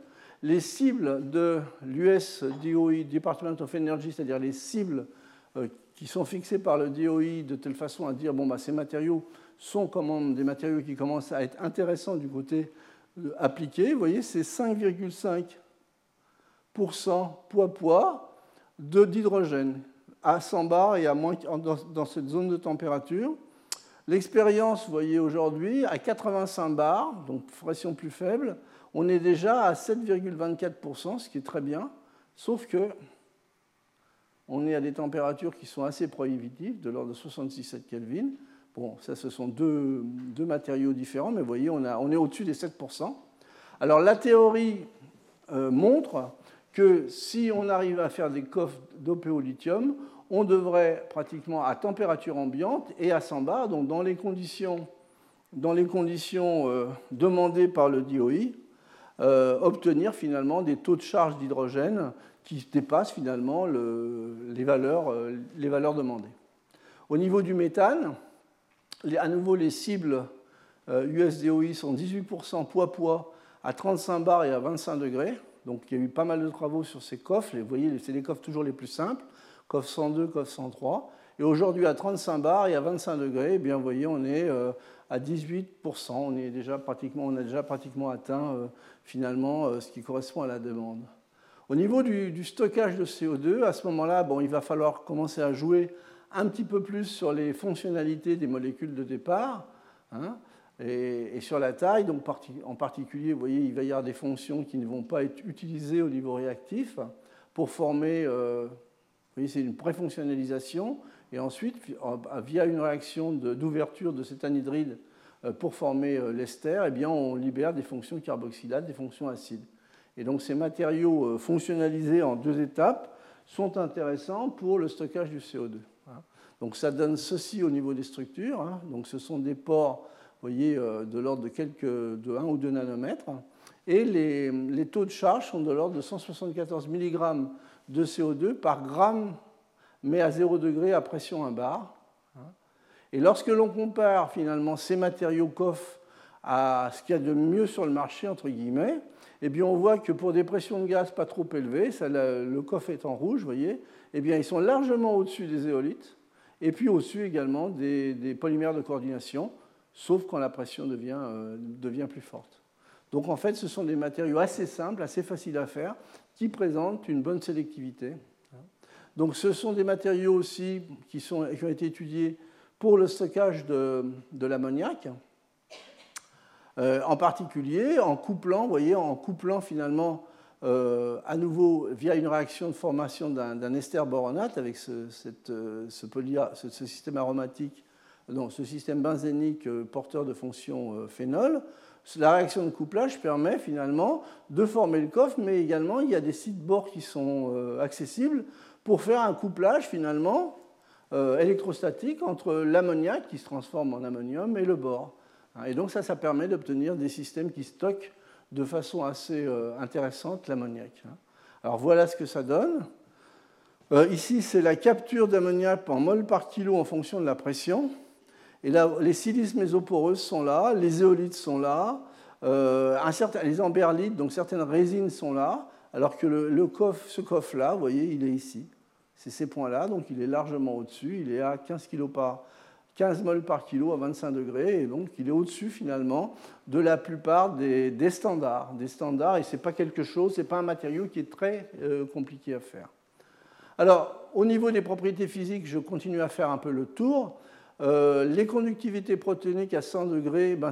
les cibles de l'US DOE, Department of Energy, c'est-à-dire les cibles euh, qui sont fixées par le DOE de telle façon à dire bon, bah, ces matériaux sont des matériaux qui commencent à être intéressants du côté euh, appliqué. Vous voyez, c'est 5,5% poids-poids d'hydrogène à 100 bars et à moins, dans cette zone de température. L'expérience, vous voyez aujourd'hui, à 85 bars, donc pression plus faible, on est déjà à 7,24%, ce qui est très bien, sauf que on est à des températures qui sont assez prohibitives, de l'ordre de 66,7 Kelvin. Bon, ça, ce sont deux, matériaux différents, mais vous voyez, on, est au-dessus des 7%. Alors, la théorie euh, montre que si on arrive à faire des coffres dopés au lithium, on devrait pratiquement à température ambiante et à 100 bars, donc dans les conditions, euh, demandées par le DOI, euh, obtenir finalement des taux de charge d'hydrogène qui dépassent finalement les, valeurs, euh, les valeurs demandées. Au niveau du méthane, à nouveau les cibles USDOI sont 18% poids-poids à 35 bars et à 25 degrés. Donc il y a eu pas mal de travaux sur ces coffres. Vous voyez, c'est les coffres toujours les plus simples. COF 102, COF 103. Et aujourd'hui, à 35 bars et à 25 degrés, eh bien, on est euh, à 18%. On, est déjà pratiquement, a déjà pratiquement atteint euh, finalement euh, ce qui correspond à la demande. Au niveau du, stockage de CO2, à ce moment-là, il va falloir commencer à jouer un petit peu plus sur les fonctionnalités des molécules de départ hein, et, sur la taille. Donc, en particulier, voyez, il va y avoir des fonctions qui ne vont pas être utilisées au niveau réactif pour former voyez, c'est une préfonctionnalisation. Et ensuite, via une réaction d'ouverture de, cet anhydride euh, pour former euh, l'ester, eh bien, on libère des fonctions carboxylates, des fonctions acides. Et donc ces matériaux euh, fonctionnalisés en deux étapes sont intéressants pour le stockage du CO2. Hein. Donc ça donne ceci au niveau des structures. Hein. Donc ce sont des pores, voyez, de l'ordre de quelques de 1 ou 2 nanomètres. Et les, les taux de charge sont de l'ordre de 174 mg de CO2 par gramme, mais à 0 degré à pression 1 bar. Et lorsque l'on compare finalement ces matériaux COF à ce qu'il y a de mieux sur le marché, entre guillemets, eh bien, on voit que pour des pressions de gaz pas trop élevées, le coffre est en rouge, voyez, eh bien, ils sont largement au-dessus des éolites, et puis au-dessus également des, polymères de coordination, sauf quand la pression euh, devient plus forte. Donc en fait, ce sont des matériaux assez simples, assez faciles à faire, qui présentent une bonne sélectivité. Donc ce sont des matériaux aussi qui, ont été étudiés pour le stockage de, l'ammoniac. Euh, en particulier en couplant, voyez, en couplant finalement euh, à nouveau via une réaction de formation d'un ester boronate avec ce, euh, système aromatique, donc ce système benzénique porteur de fonction phénol. La réaction de couplage permet finalement de former le coffre, mais également il y a des sites bords qui sont accessibles pour faire un couplage finalement électrostatique entre l'ammoniac qui se transforme en ammonium et le bore. Et donc ça, ça permet d'obtenir des systèmes qui stockent de façon assez euh, intéressante l'ammoniac. Alors voilà ce que ça donne. Euh, ici, c'est la capture d'ammoniac en mol par kilo en fonction de la pression. Et là, les silices mésoporeuses sont là, les éolites sont là, euh, les amberlites, donc certaines résines sont là, alors que le, coffre, ce coffre-là, vous voyez, il est ici. C'est ces points-là, donc il est largement au-dessus, il est à 15 kg par, 15 mol par kilo à 25 degrés, et donc il est au-dessus finalement de la plupart des, standards. Des standards, et ce n'est pas quelque chose, ce n'est pas un matériau qui est très euh, compliqué à faire. Alors, au niveau des propriétés physiques, je continue à faire un peu le tour. Euh, les conductivités protéiniques à 100 degrés, ben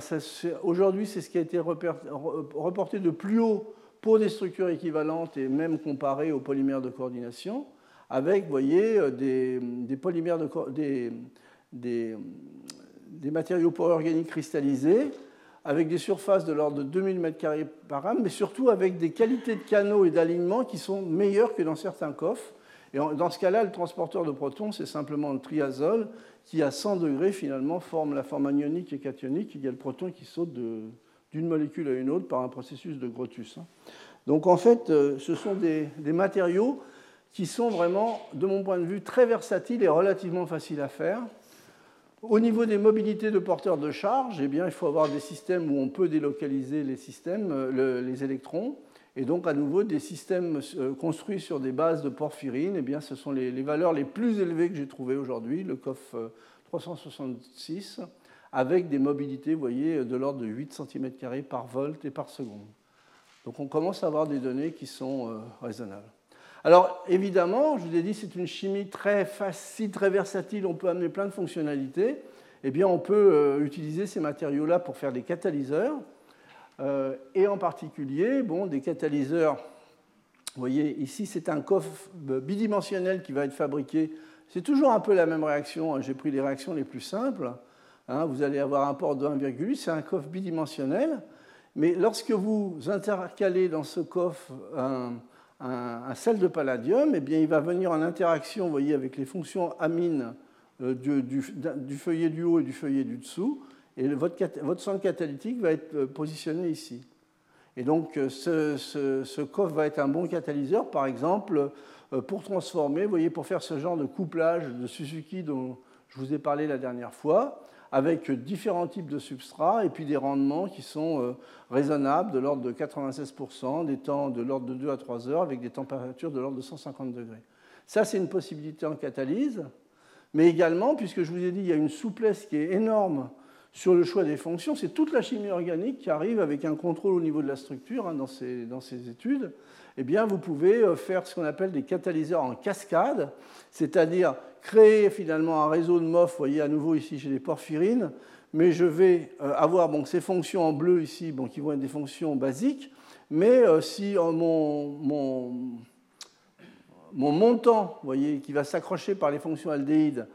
aujourd'hui, c'est ce qui a été reporté de plus haut pour des structures équivalentes et même comparées aux polymères de coordination, avec, voyez, euh, des, polymères de, des, des, matériaux organiques cristallisés avec des surfaces de l'ordre de 2000 m2 par âme, mais surtout avec des qualités de canaux et d'alignement qui sont meilleures que dans certains coffres. Et dans ce cas-là, le transporteur de protons, c'est simplement le triazole qui, à 100 degrés, finalement, forme la forme anionique et cationique. Il y a le proton qui saute d'une molécule à une autre par un processus de Grotus. Hein. Donc, en fait, euh, ce sont des, matériaux qui sont vraiment, de mon point de vue, très versatiles et relativement faciles à faire. Au niveau des mobilités de porteurs de charge, eh bien, il faut avoir des systèmes où on peut délocaliser les systèmes, euh, les électrons. Et donc, à nouveau, des systèmes euh, construits sur des bases de porphyrine, eh bien, ce sont les, valeurs les plus élevées que j'ai trouvées aujourd'hui, le COF 366, euh, avec des mobilités, vous voyez, de l'ordre de 8 cm par volt et par seconde. Donc, on commence à avoir des données qui sont raisonnables. Alors évidemment, je vous ai dit, c'est une chimie très facile, très versatile, on peut amener plein de fonctionnalités. Eh bien, on peut euh, utiliser ces matériaux-là pour faire des catalyseurs. Euh, et en particulier, bon, des catalyseurs, vous voyez, ici, c'est un coffre bidimensionnel qui va être fabriqué. C'est toujours un peu la même réaction. Hein. J'ai pris les réactions les plus simples. Hein. Vous allez avoir un port de 1,8, c'est un coffre bidimensionnel. Mais lorsque vous intercalez dans ce coffre un, sel de palladium, eh bien, il va venir en interaction voyez, avec les fonctions amines euh, du, feuillet du haut et du feuillet du dessous, et votre, centre catalytique va être euh, positionné ici. Et donc, euh, ce, coffre va être un bon catalyseur, par exemple, pour transformer, voyez, pour faire ce genre de couplage de Suzuki dont je vous ai parlé la dernière fois avec différents types de substrats et puis des rendements qui sont euh, raisonnables, de l'ordre de 96%, des temps de l'ordre de 2 à 3 heures, avec des températures de l'ordre de 150 degrés. Ça, c'est une possibilité en catalyse, mais également, puisque je vous ai dit, il y a une souplesse qui est énorme sur le choix des fonctions, c'est toute la chimie organique qui arrive avec un contrôle au niveau de la structure hein, dans, ces, dans ces études. Eh bien, vous pouvez euh, faire ce qu'on appelle des catalyseurs en cascade, c'est-à-dire créer finalement un réseau de MOF. Vous voyez à nouveau ici j'ai des porphyrines, mais je vais euh, avoir donc, ces fonctions en bleu ici bon, qui vont être des fonctions basiques. Mais euh, si mon, mon, mon, montant voyez, qui va s'accrocher par les fonctions aldéhydes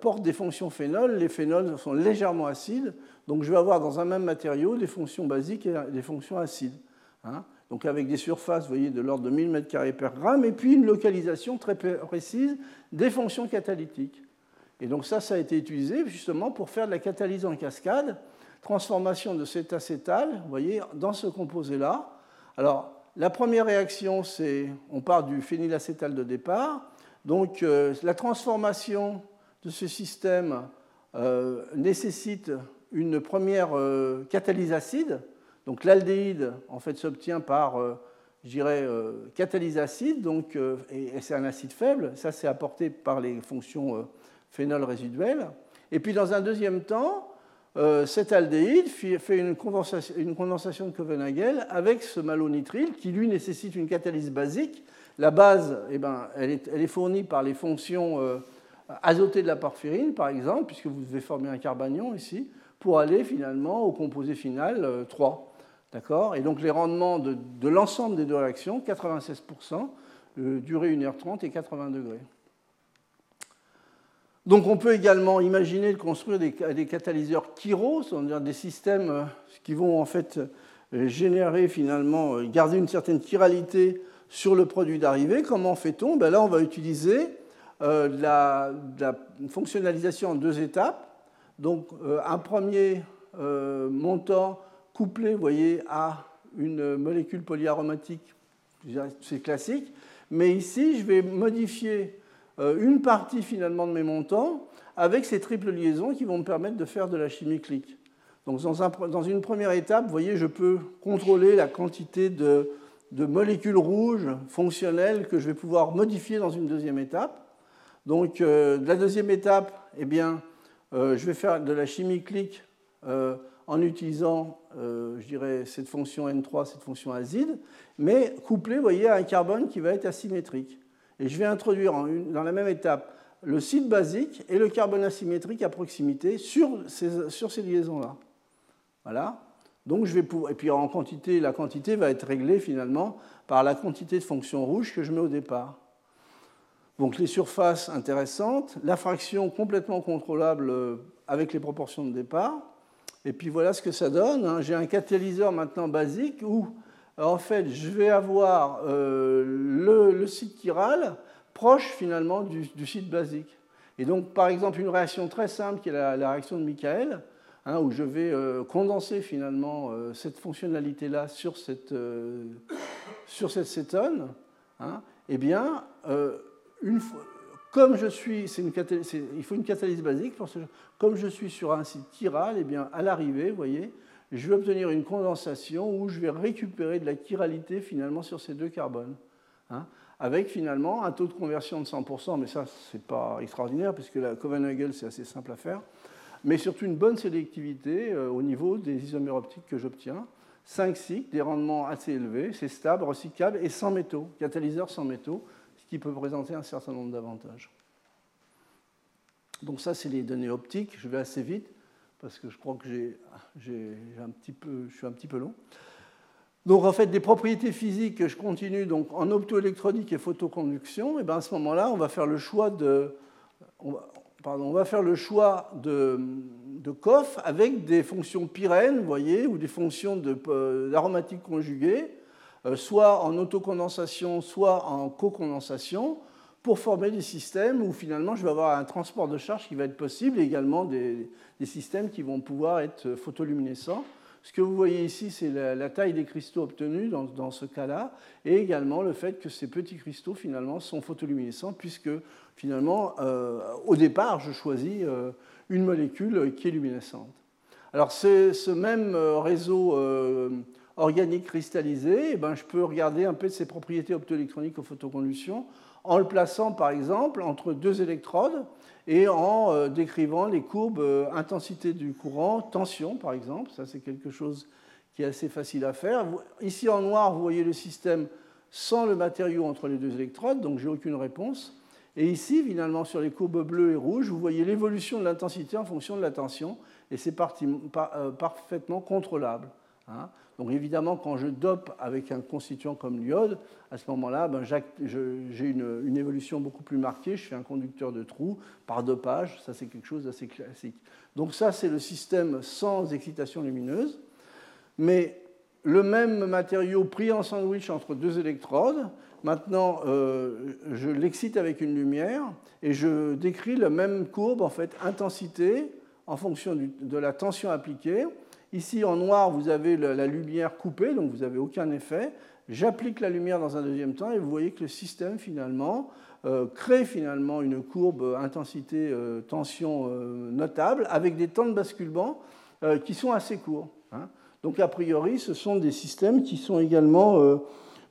porte des fonctions phénols, les phénols sont légèrement acides, donc je vais avoir dans un même matériau des fonctions basiques et des fonctions acides. Hein donc avec des surfaces, voyez, de l'ordre de 1000 m2 par gramme, et puis une localisation très précise des fonctions catalytiques. Et donc ça, ça a été utilisé justement pour faire de la catalyse en cascade, transformation de cet acétal, vous voyez, dans ce composé-là. Alors, la première réaction, c'est, on part du phénylacétal de départ. Donc, euh, la transformation de ce système euh, nécessite une première catalyse acide. Donc l'aldéhyde, en fait, s'obtient par, je dirais, catalyse acide, donc, et, c'est un acide faible. Ça, c'est apporté par les fonctions phénol résiduelles. Et puis, dans un deuxième temps, cet aldéhyde fait une condensation, une condensation de Copenhagen avec ce malonitrile qui, lui, nécessite une catalyse basique la base, eh ben, elle, est, fournie par les fonctions euh, azotées de la porphyrine, par exemple, puisque vous devez former un carbanion ici, pour aller finalement au composé final 3. Euh, D'accord? Et donc les rendements de, l'ensemble des deux réactions, 96%, euh, durée 1h30 et 80 degrés. Donc on peut également imaginer de construire des, catalyseurs Kiro, c'est-à-dire des systèmes qui vont en fait générer finalement, garder une certaine chiralité sur le produit d'arrivée, comment fait-on? Ben Là, on va utiliser euh, la, fonctionnalisation en deux étapes. Donc, euh, un premier euh, montant couplé, voyez, à une molécule polyaromatique, c'est classique. Mais ici, je vais modifier une partie finalement de mes montants avec ces triples liaisons qui vont me permettre de faire de la chimie clique. Donc, dans une première étape, voyez, je peux contrôler la quantité de molécules rouges fonctionnelles que je vais pouvoir modifier dans une deuxième étape. Donc euh, la deuxième étape, eh bien, euh, je vais faire de la chimie clique euh, en utilisant, je cette fonction N3, cette fonction azide, mais couplée, voyez, à un carbone qui va être asymétrique. Et je vais introduire dans la même étape le site basique et le carbone asymétrique à proximité sur ces, liaisons-là. Voilà. Donc je vais et puis en quantité, la quantité va être réglée finalement par la quantité de fonction rouge que je mets au départ. Donc les surfaces intéressantes, la fraction complètement contrôlable euh, avec les proportions de départ. Et puis voilà ce que ça donne. Hein. J'ai un catalyseur maintenant basique où en fait je vais avoir euh, le, site chiral proche finalement du, site basique. Et donc par exemple une réaction très simple qui est la, réaction de Michael, Hein, où je vais euh, condenser finalement cette fonctionnalité-là sur cette, sur cette cétone, hein, eh bien, comme je suis, il faut une catalyse basique, comme je suis sur un site chiral, eh bien, à l'arrivée, vous voyez, je vais obtenir une condensation où je vais récupérer de la chiralité finalement sur ces deux carbones. Hein, avec finalement un taux de conversion de 100%, mais ça, ce n'est pas extraordinaire, puisque la Covenagel, c'est assez simple à faire mais surtout une bonne sélectivité euh, au niveau des isomères optiques que j'obtiens. 5 cycles, des rendements assez élevés, c'est stable, recyclable et sans métaux, catalyseur sans métaux, qui peut présenter un certain nombre d'avantages. Donc ça, c'est les données optiques. Je vais assez vite parce que je crois que j'ai, un petit peu, je suis un petit peu long. Donc en fait, des propriétés physiques, je continue donc en optoélectronique et photoconduction. Et bien à ce moment-là, on va faire le choix de, on va faire le choix de, de avec des fonctions pyrènes, vous voyez, ou des fonctions euh, d'aromatiques conjuguées, euh, soit en autocondensation, soit en co-condensation, pour former des systèmes où finalement je vais avoir un transport de charge qui va être possible et également des, systèmes qui vont pouvoir être photoluminescents. Ce que vous voyez ici, c'est la, taille des cristaux obtenus dans, ce cas-là, et également le fait que ces petits cristaux, finalement, sont photoluminescents, puisque, finalement, euh, au départ, je choisis euh, une molécule qui est luminescente. Alors, ce même euh, réseau organique cristallisé, eh ben, je peux regarder un peu ses propriétés optoélectroniques aux photoconduction en le plaçant, par exemple, entre deux électrodes et en euh, décrivant les courbes euh, intensité du courant, tension par exemple. Ça, c'est quelque chose qui est assez facile à faire. Ici en noir, vous voyez le système sans le matériau entre les deux électrodes, donc j'ai aucune réponse. Et ici, finalement, sur les courbes bleues et rouges, vous voyez l'évolution de l'intensité en fonction de la tension, et c'est euh, parfaitement contrôlable. Hein. Donc évidemment, quand je dope avec un constituant comme l'iode, à ce moment-là, ben, j'ai une, évolution beaucoup plus marquée. Je fais un conducteur de trous par dopage. Ça, c'est quelque chose d'assez classique. Donc ça, c'est le système sans excitation lumineuse. Mais le même matériau pris en sandwich entre deux électrodes, maintenant, euh, je l'excite avec une lumière et je décris la même courbe, en fait, intensité en fonction de la tension appliquée. Ici, en noir, vous avez la lumière coupée, donc vous n'avez aucun effet. J'applique la lumière dans un deuxième temps et vous voyez que le système, finalement, euh, crée finalement une courbe intensité-tension euh, euh, notable avec des temps de basculement qui sont assez courts. Hein. Donc a priori, ce sont des systèmes qui sont également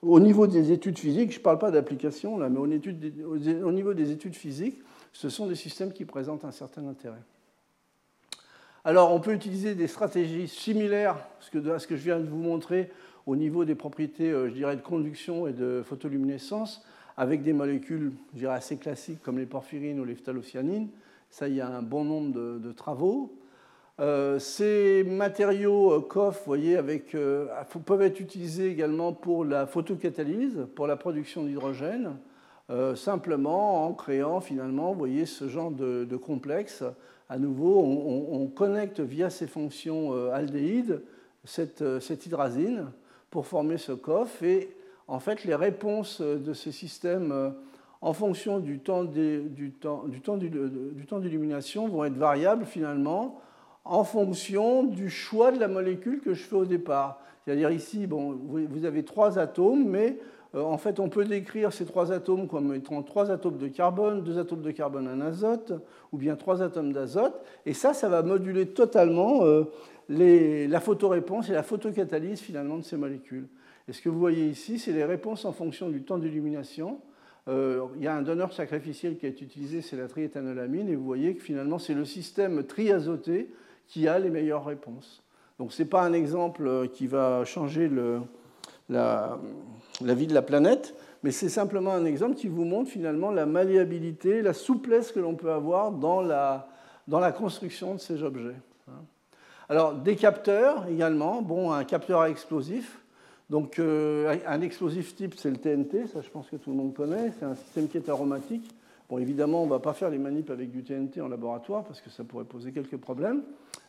au niveau des études physiques, je ne parle pas d'application là, mais au, niveau des études physiques, ce sont des systèmes qui présentent un certain intérêt. Alors, on peut utiliser des stratégies similaires à ce que je viens de vous montrer au niveau des propriétés, euh, je dirais, de conduction et de photoluminescence, avec des molécules, je dirais, assez classiques comme les porphyrines ou les phthalocyanines. Ça, il y a un bon nombre de travaux. Euh, ces matériaux euh, COF, vous voyez, peuvent être utilisés également pour la photocatalyse, pour la production d'hydrogène, simplement en créant finalement, vous voyez, ce genre de, complexe. À nouveau, on, connecte via ces fonctions aldéhydes cette, cette, hydrazine pour former ce COF. Et en fait, les réponses de ces systèmes en fonction du temps d'illumination vont être variables finalement en fonction du choix de la molécule que je fais au départ. C'est-à-dire ici, bon, vous avez trois atomes, mais euh, en fait, on peut décrire ces trois atomes comme étant trois atomes de carbone, deux atomes de carbone, un azote, ou bien trois atomes d'azote. Et ça, ça va moduler totalement euh, la photoréponse et la photocatalyse finalement de ces molécules. Et ce que vous voyez ici, c'est les réponses en fonction du temps d'illumination. Euh, il y a un donneur sacrificiel qui est utilisé, c'est la triéthanolamine, et vous voyez que finalement, c'est le système triazoté qui a les meilleures réponses. Donc ce n'est pas un exemple euh, qui va changer le, la, la, vie de la planète, mais c'est simplement un exemple qui vous montre finalement la malléabilité, la souplesse que l'on peut avoir dans la, dans la construction de ces objets. Alors des capteurs également, bon, un capteur à explosif. Donc euh, un explosif type, c'est le TNT, ça je pense que tout le monde connaît, c'est un système qui est aromatique. Bon, évidemment, on ne va pas faire les manips avec du TNT en laboratoire parce que ça pourrait poser quelques problèmes.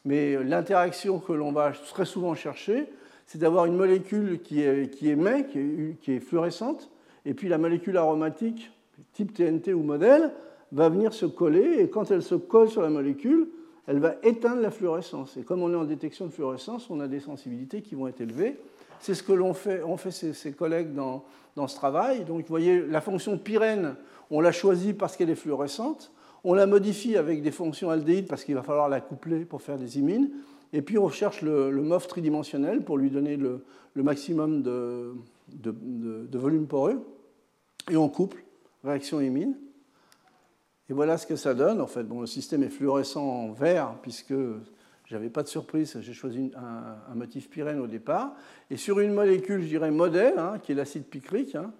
Mais l'interaction que l'on va très souvent chercher, c'est d'avoir une molécule qui, émet, qui est, qui est, fluorescente, et puis la molécule aromatique, type TNT ou modèle, va venir se coller, et quand elle se colle sur la molécule, elle va éteindre la fluorescence. Et comme on est en détection de fluorescence, on a des sensibilités qui vont être élevées. C'est ce que l'on fait, on fait ses, collègues dans, dans, ce travail. Donc, vous voyez, la fonction pyrène, on l'a choisie parce qu'elle est fluorescente. On la modifie avec des fonctions aldéhydes parce qu'il va falloir la coupler pour faire des imines. Et puis on cherche le, MOF tridimensionnel pour lui donner le, maximum de, volume poreux. Et on couple réaction imine. Et voilà ce que ça donne. En fait, bon, le système est fluorescent en vert puisque j'avais pas de surprise, j'ai choisi un, motif pyrène au départ. Et sur une molécule, je dirais modèle, hein, qui est l'acide picrique, hein,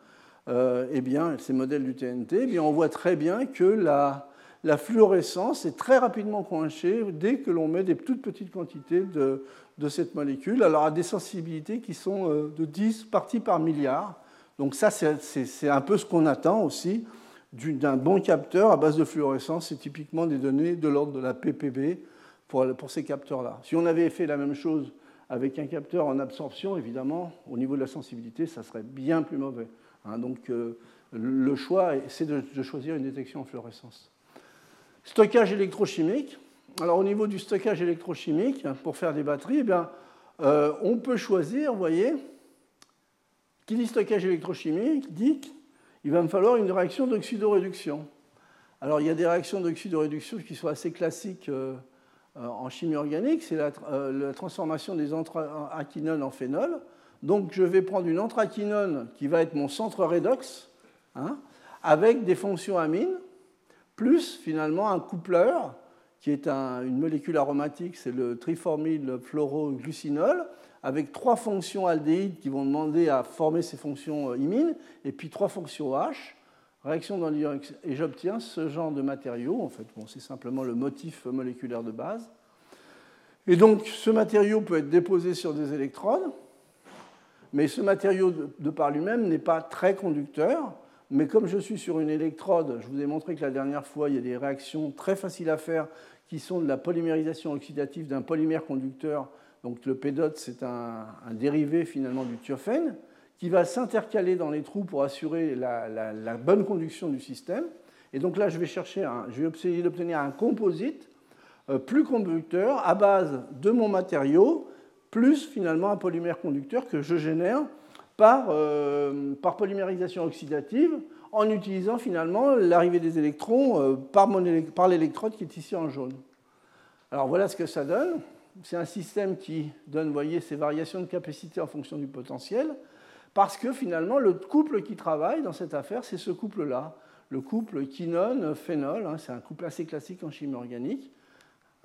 euh, eh bien, ces modèles du TNT, eh bien, on voit très bien que la, la fluorescence est très rapidement coinchée dès que l'on met des toutes petites quantités de, cette molécule. Alors, à des sensibilités qui sont euh, de 10 parties par milliard. Donc, ça, c'est un peu ce qu'on attend aussi d'un bon capteur à base de fluorescence. C'est typiquement des données de l'ordre de la ppb pour, pour ces capteurs-là. Si on avait fait la même chose avec un capteur en absorption, évidemment, au niveau de la sensibilité, ça serait bien plus mauvais. Hein. donc, euh, le choix, c'est de choisir une détection en fluorescence. Stockage électrochimique. Alors au niveau du stockage électrochimique, pour faire des batteries, eh bien, euh, on peut choisir, vous voyez, qui dit stockage électrochimique dit qu'il va me falloir une réaction d'oxydoréduction. Alors il y a des réactions d'oxydoréduction qui sont assez classiques euh, euh, en chimie organique, c'est la, transformation des anthraquinones en phénol. Donc je vais prendre une anthraquinone qui va être mon centre redox, hein, avec des fonctions amines, plus finalement un coupleur qui est une molécule aromatique, c'est le triformyl fluoroglucinol, avec trois fonctions aldéhydes qui vont demander à former ces fonctions euh, imines, et puis trois fonctions H, réaction dans et j'obtiens ce genre de matériau. En fait, bon, c'est simplement le motif moléculaire de base. Et donc, ce matériau peut être déposé sur des électrodes, mais ce matériau, de par lui-même, n'est pas très conducteur. Mais comme je suis sur une électrode, je vous ai montré que la dernière fois, il y a des réactions très faciles à faire qui sont de la polymérisation oxydative d'un polymère conducteur. Donc le pédote, c'est un, dérivé finalement du thiophène qui va s'intercaler dans les trous pour assurer la, bonne conduction du système. Et donc là, je vais chercher, je vais essayer d'obtenir un composite euh, plus conducteur à base de mon matériau, plus finalement un polymère conducteur que je génère euh, par, polymérisation oxydative en utilisant finalement l'arrivée des électrons euh, par, l'électrode qui est ici en jaune. Alors voilà ce que ça donne. c'est un système qui donne, vous voyez, ces variations de capacité en fonction du potentiel, parce que finalement, le couple qui travaille dans cette affaire, c'est ce couple-là, le couple quinone-phénol, hein, c'est un couple assez classique en chimie organique.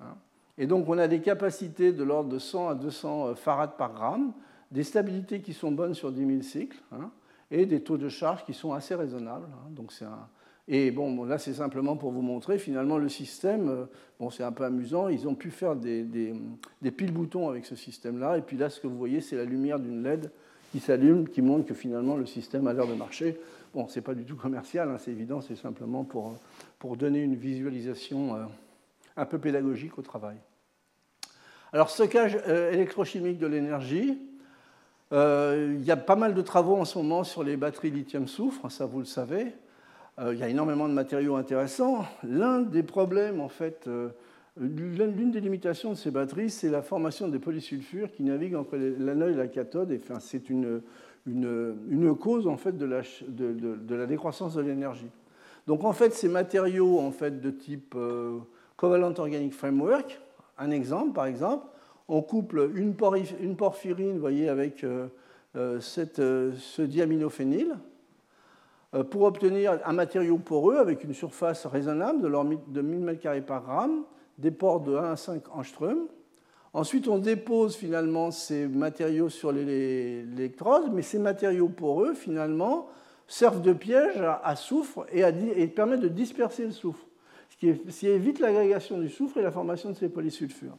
Hein. Et donc, on a des capacités de l'ordre de 100 à 200 farads par gramme, des stabilités qui sont bonnes sur 10 000 cycles, hein, et des taux de charge qui sont assez raisonnables. Donc, c'est un, et bon, là, c'est simplement pour vous montrer, finalement, le système, euh, bon, c'est un peu amusant, ils ont pu faire des, des, piles-boutons avec ce système-là, et puis là, ce que vous voyez, c'est la lumière d'une LED qui s'allume, qui montre que finalement, le système a l'air de marcher. Bon, ce n'est pas du tout commercial, hein, c'est évident, c'est simplement pour, pour donner une visualisation euh, un peu pédagogique au travail. Alors, stockage euh, électrochimique de l'énergie, il y a pas mal de travaux en ce moment sur les batteries lithium-soufre, ça vous le savez. Euh, il y a énormément de matériaux intéressants. L'un des problèmes, en fait, euh, l'une des limitations de ces batteries, c'est la formation des polysulfures qui naviguent entre l'anode et la cathode. Enfin, c'est une, une, cause, en fait, de la, de, la décroissance de l'énergie. Donc, en fait, ces matériaux, en fait, de type euh, covalent organic framework, un exemple, par exemple, on couple une, porphyrine, voyez, avec cette, ce diaminophényl, euh, pour obtenir un matériau poreux avec une surface raisonnable de 1000 m2 par gramme, des ports de 1 à 5 angstrom. Ensuite, on dépose finalement ces matériaux sur l'électrode, mais ces matériaux poreux, finalement, servent de piège à, soufre et, permettent de disperser le soufre, ce qui, évite l'agrégation du soufre et la formation de ces polysulfures.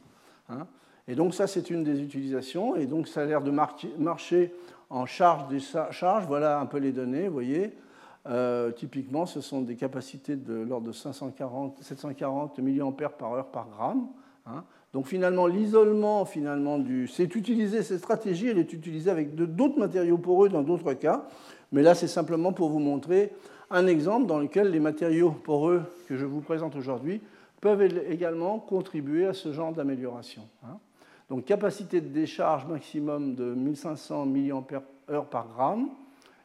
Hein. Et donc ça, c'est une des utilisations, et donc ça a l'air de marcher en charge des charges. Voilà un peu les données, vous voyez. Euh, typiquement, ce sont des capacités de l'ordre de 540, 740 mAh par heure par gramme. Hein. Donc finalement, l'isolement finalement du, c'est utilisé cette stratégie, elle est utilisée avec d'autres matériaux poreux dans d'autres cas. Mais là, c'est simplement pour vous montrer un exemple dans lequel les matériaux poreux que je vous présente aujourd'hui peuvent également contribuer à ce genre d'amélioration. Hein. Donc capacité de décharge maximum de 1500 mAh par gramme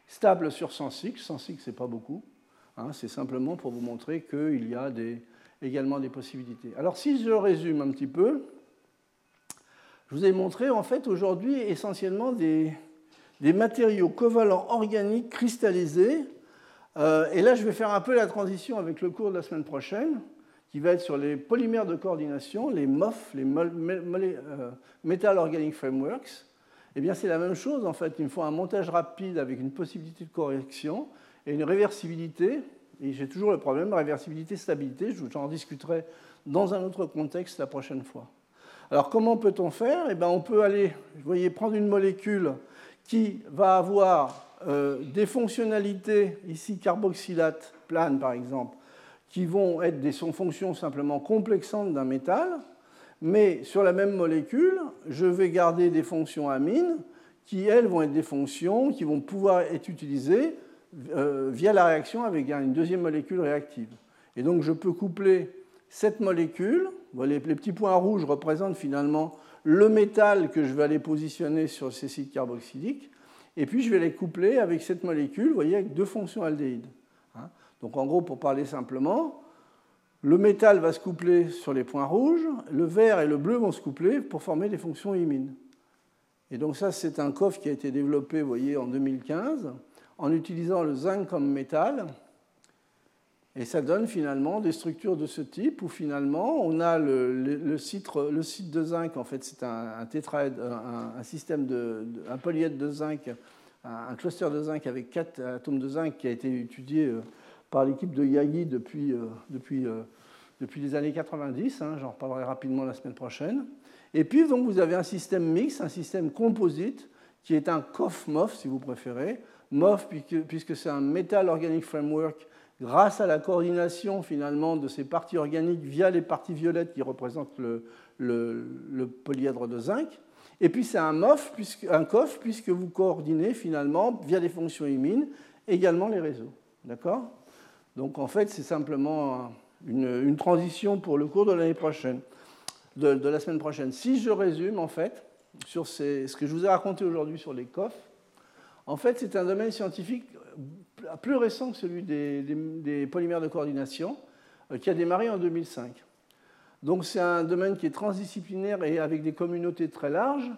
stable sur 100 cycles. 100 cycles, ce n'est pas beaucoup. Hein, c'est simplement pour vous montrer qu'il y a également des possibilités. Alors si je résume un petit peu, je vous ai montré en fait aujourd'hui essentiellement des, matériaux covalents organiques cristallisés. Euh, et là, je vais faire un peu la transition avec le cours de la semaine prochaine, qui va être sur les polymères de coordination, les MOF, les euh, Metal Organic Frameworks. Eh bien, c'est la même chose, en fait. Il me faut un montage rapide avec une possibilité de correction et une réversibilité. Et j'ai toujours le problème de réversibilité-stabilité. J'en discuterai dans un autre contexte la prochaine fois. Alors, comment peut-on faire? Eh bien, On peut aller, vous voyez, prendre une molécule qui va avoir euh, des fonctionnalités, ici carboxylate plane par exemple, qui vont être des fonctions simplement complexantes d'un métal, mais sur la même molécule, je vais garder des fonctions amines qui, elles, vont être des fonctions qui vont pouvoir être utilisées euh, via la réaction avec une deuxième molécule réactive. Et donc, je peux coupler cette molécule. Les petits points rouges représentent finalement le métal que je vais aller positionner sur ces sites carboxyliques. Et puis, je vais les coupler avec cette molécule, vous voyez, avec deux fonctions aldéhydes. Donc, en gros, pour parler simplement, le métal va se coupler sur les points rouges, le vert et le bleu vont se coupler pour former des fonctions imines. Et donc ça, c'est un coffre qui a été développé, vous voyez, en 2015, en utilisant le zinc comme métal. Et ça donne finalement des structures de ce type où finalement on a le, site, de zinc, en fait c'est un, tétraède, un, système de, un polyèdre de zinc, un, cluster de zinc avec quatre atomes de zinc qui a été étudié euh, par l'équipe de Yagi depuis, euh, depuis, euh, depuis les années 90. Hein, J'en reparlerai rapidement la semaine prochaine. Et puis, donc, vous avez un système mix, un système composite, qui est un COF-MOF, si vous préférez. MOF, puisque, c'est un Metal Organic Framework, grâce à la coordination, finalement, de ces parties organiques via les parties violettes qui représentent le, le, polyèdre de zinc. Et puis, c'est un MOF, un COF, puisque vous coordonnez, finalement, via des fonctions imines, également les réseaux. D'accord? Donc en fait, c'est simplement une, transition pour le cours de l'année prochaine, de, la semaine prochaine. Si je résume, en fait, sur ce que je vous ai raconté aujourd'hui sur les COF, en fait, c'est un domaine scientifique plus récent que celui des, polymères de coordination, euh, qui a démarré en 2005. Donc c'est un domaine qui est transdisciplinaire et avec des communautés très larges,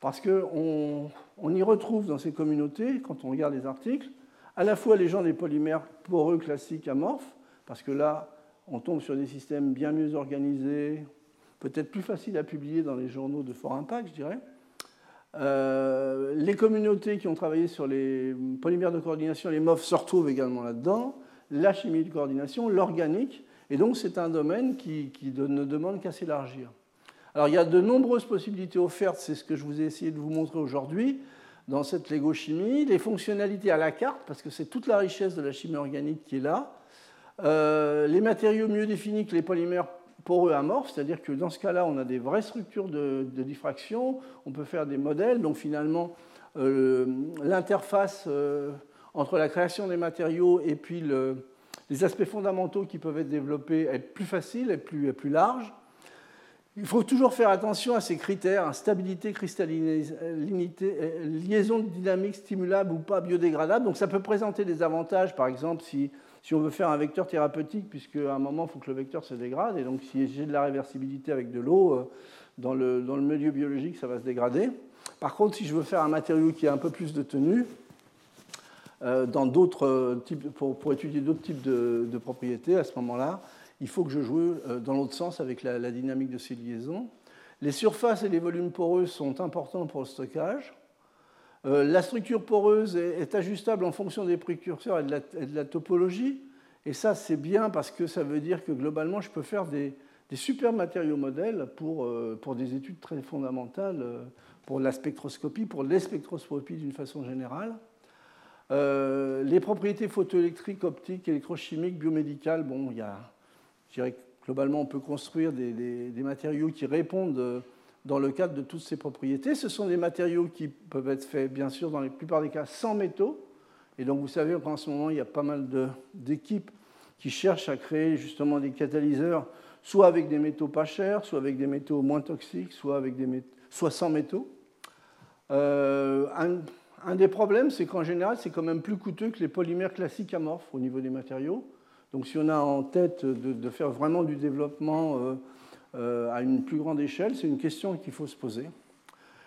parce qu'on on y retrouve dans ces communautés, quand on regarde les articles, à la fois les gens des polymères poreux classiques amorphes, parce que là, on tombe sur des systèmes bien mieux organisés, peut-être plus faciles à publier dans les journaux de fort impact, je dirais. Euh, les communautés qui ont travaillé sur les polymères de coordination, les MOF, se retrouvent également là-dedans. La chimie de coordination, l'organique. Et donc, c'est un domaine qui, ne demande qu'à s'élargir. Alors, il y a de nombreuses possibilités offertes, c'est ce que je vous ai essayé de vous montrer aujourd'hui dans cette Lego-chimie. Les fonctionnalités à la carte, parce que c'est toute la richesse de la chimie organique qui est là. Euh, les matériaux mieux définis que les polymères poreux amorphes, c'est-à-dire que dans ce cas-là, on a des vraies structures de, diffraction, on peut faire des modèles, donc finalement, euh, l'interface euh, entre la création des matériaux et puis les aspects fondamentaux qui peuvent être développés est plus facile, est plus large. Il faut toujours faire attention à ces critères, hein, stabilité, cristallinité, liaison dynamique stimulable ou pas biodégradable. Donc ça peut présenter des avantages, par exemple, si on veut faire un vecteur thérapeutique, puisque à un moment, il faut que le vecteur se dégrade, et donc si j'ai de la réversibilité avec de l'eau, euh, dans le, milieu biologique, ça va se dégrader. Par contre, si je veux faire un matériau qui a un peu plus de tenue, euh, dans d'autres types, pour, étudier d'autres types de, propriétés, à ce moment-là, il faut que je joue euh, dans l'autre sens avec la, dynamique de ces liaisons. Les surfaces et les volumes poreux sont importants pour le stockage. Euh, la structure poreuse est, ajustable en fonction des précurseurs et de la, topologie. Et ça, c'est bien parce que ça veut dire que globalement, je peux faire des, super matériaux modèles pour, euh, pour, des études très fondamentales, pour la spectroscopie, pour les spectroscopies d'une façon générale. les propriétés photoélectriques, optiques, électrochimiques, biomédicales, bon, il y a, je dirais que globalement, on peut construire des, matériaux qui répondent dans le cadre de toutes ces propriétés. Ce sont des matériaux qui peuvent être faits, bien sûr, dans la plupart des cas, sans métaux. Et donc, vous savez qu'en ce moment, il y a pas mal d'équipes qui cherchent à créer justement des catalyseurs, soit avec des métaux pas chers, soit avec des métaux moins toxiques, soit sans métaux. Euh, un, des problèmes, c'est qu'en général, c'est quand même plus coûteux que les polymères classiques amorphes au niveau des matériaux. Donc, si on a en tête de, faire vraiment du développement euh, euh, à une plus grande échelle C'est une question qu'il faut se poser.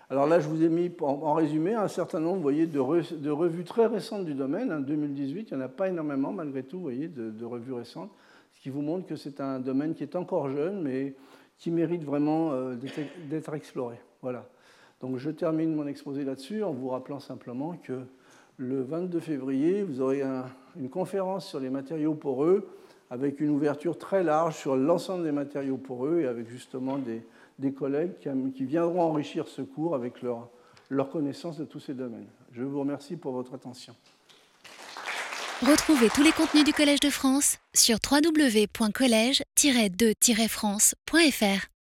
Alors là, je vous ai mis en résumé un certain nombre voyez, de, revues très récentes du domaine. En 2018, il n'y en a pas énormément, malgré tout, voyez, de, revues récentes, ce qui vous montre que c'est un domaine qui est encore jeune, mais qui mérite vraiment euh, d'être exploré. Voilà. Donc je termine mon exposé là-dessus en vous rappelant simplement que le 22 février, vous aurez une conférence sur les matériaux poreux avec une ouverture très large sur l'ensemble des matériaux pour eux et avec justement des, collègues qui, viendront enrichir ce cours avec leur, leur connaissance de tous ces domaines. Je vous remercie pour votre attention. Retrouvez tous les contenus du Collège de France sur www.colège-2-france.fr.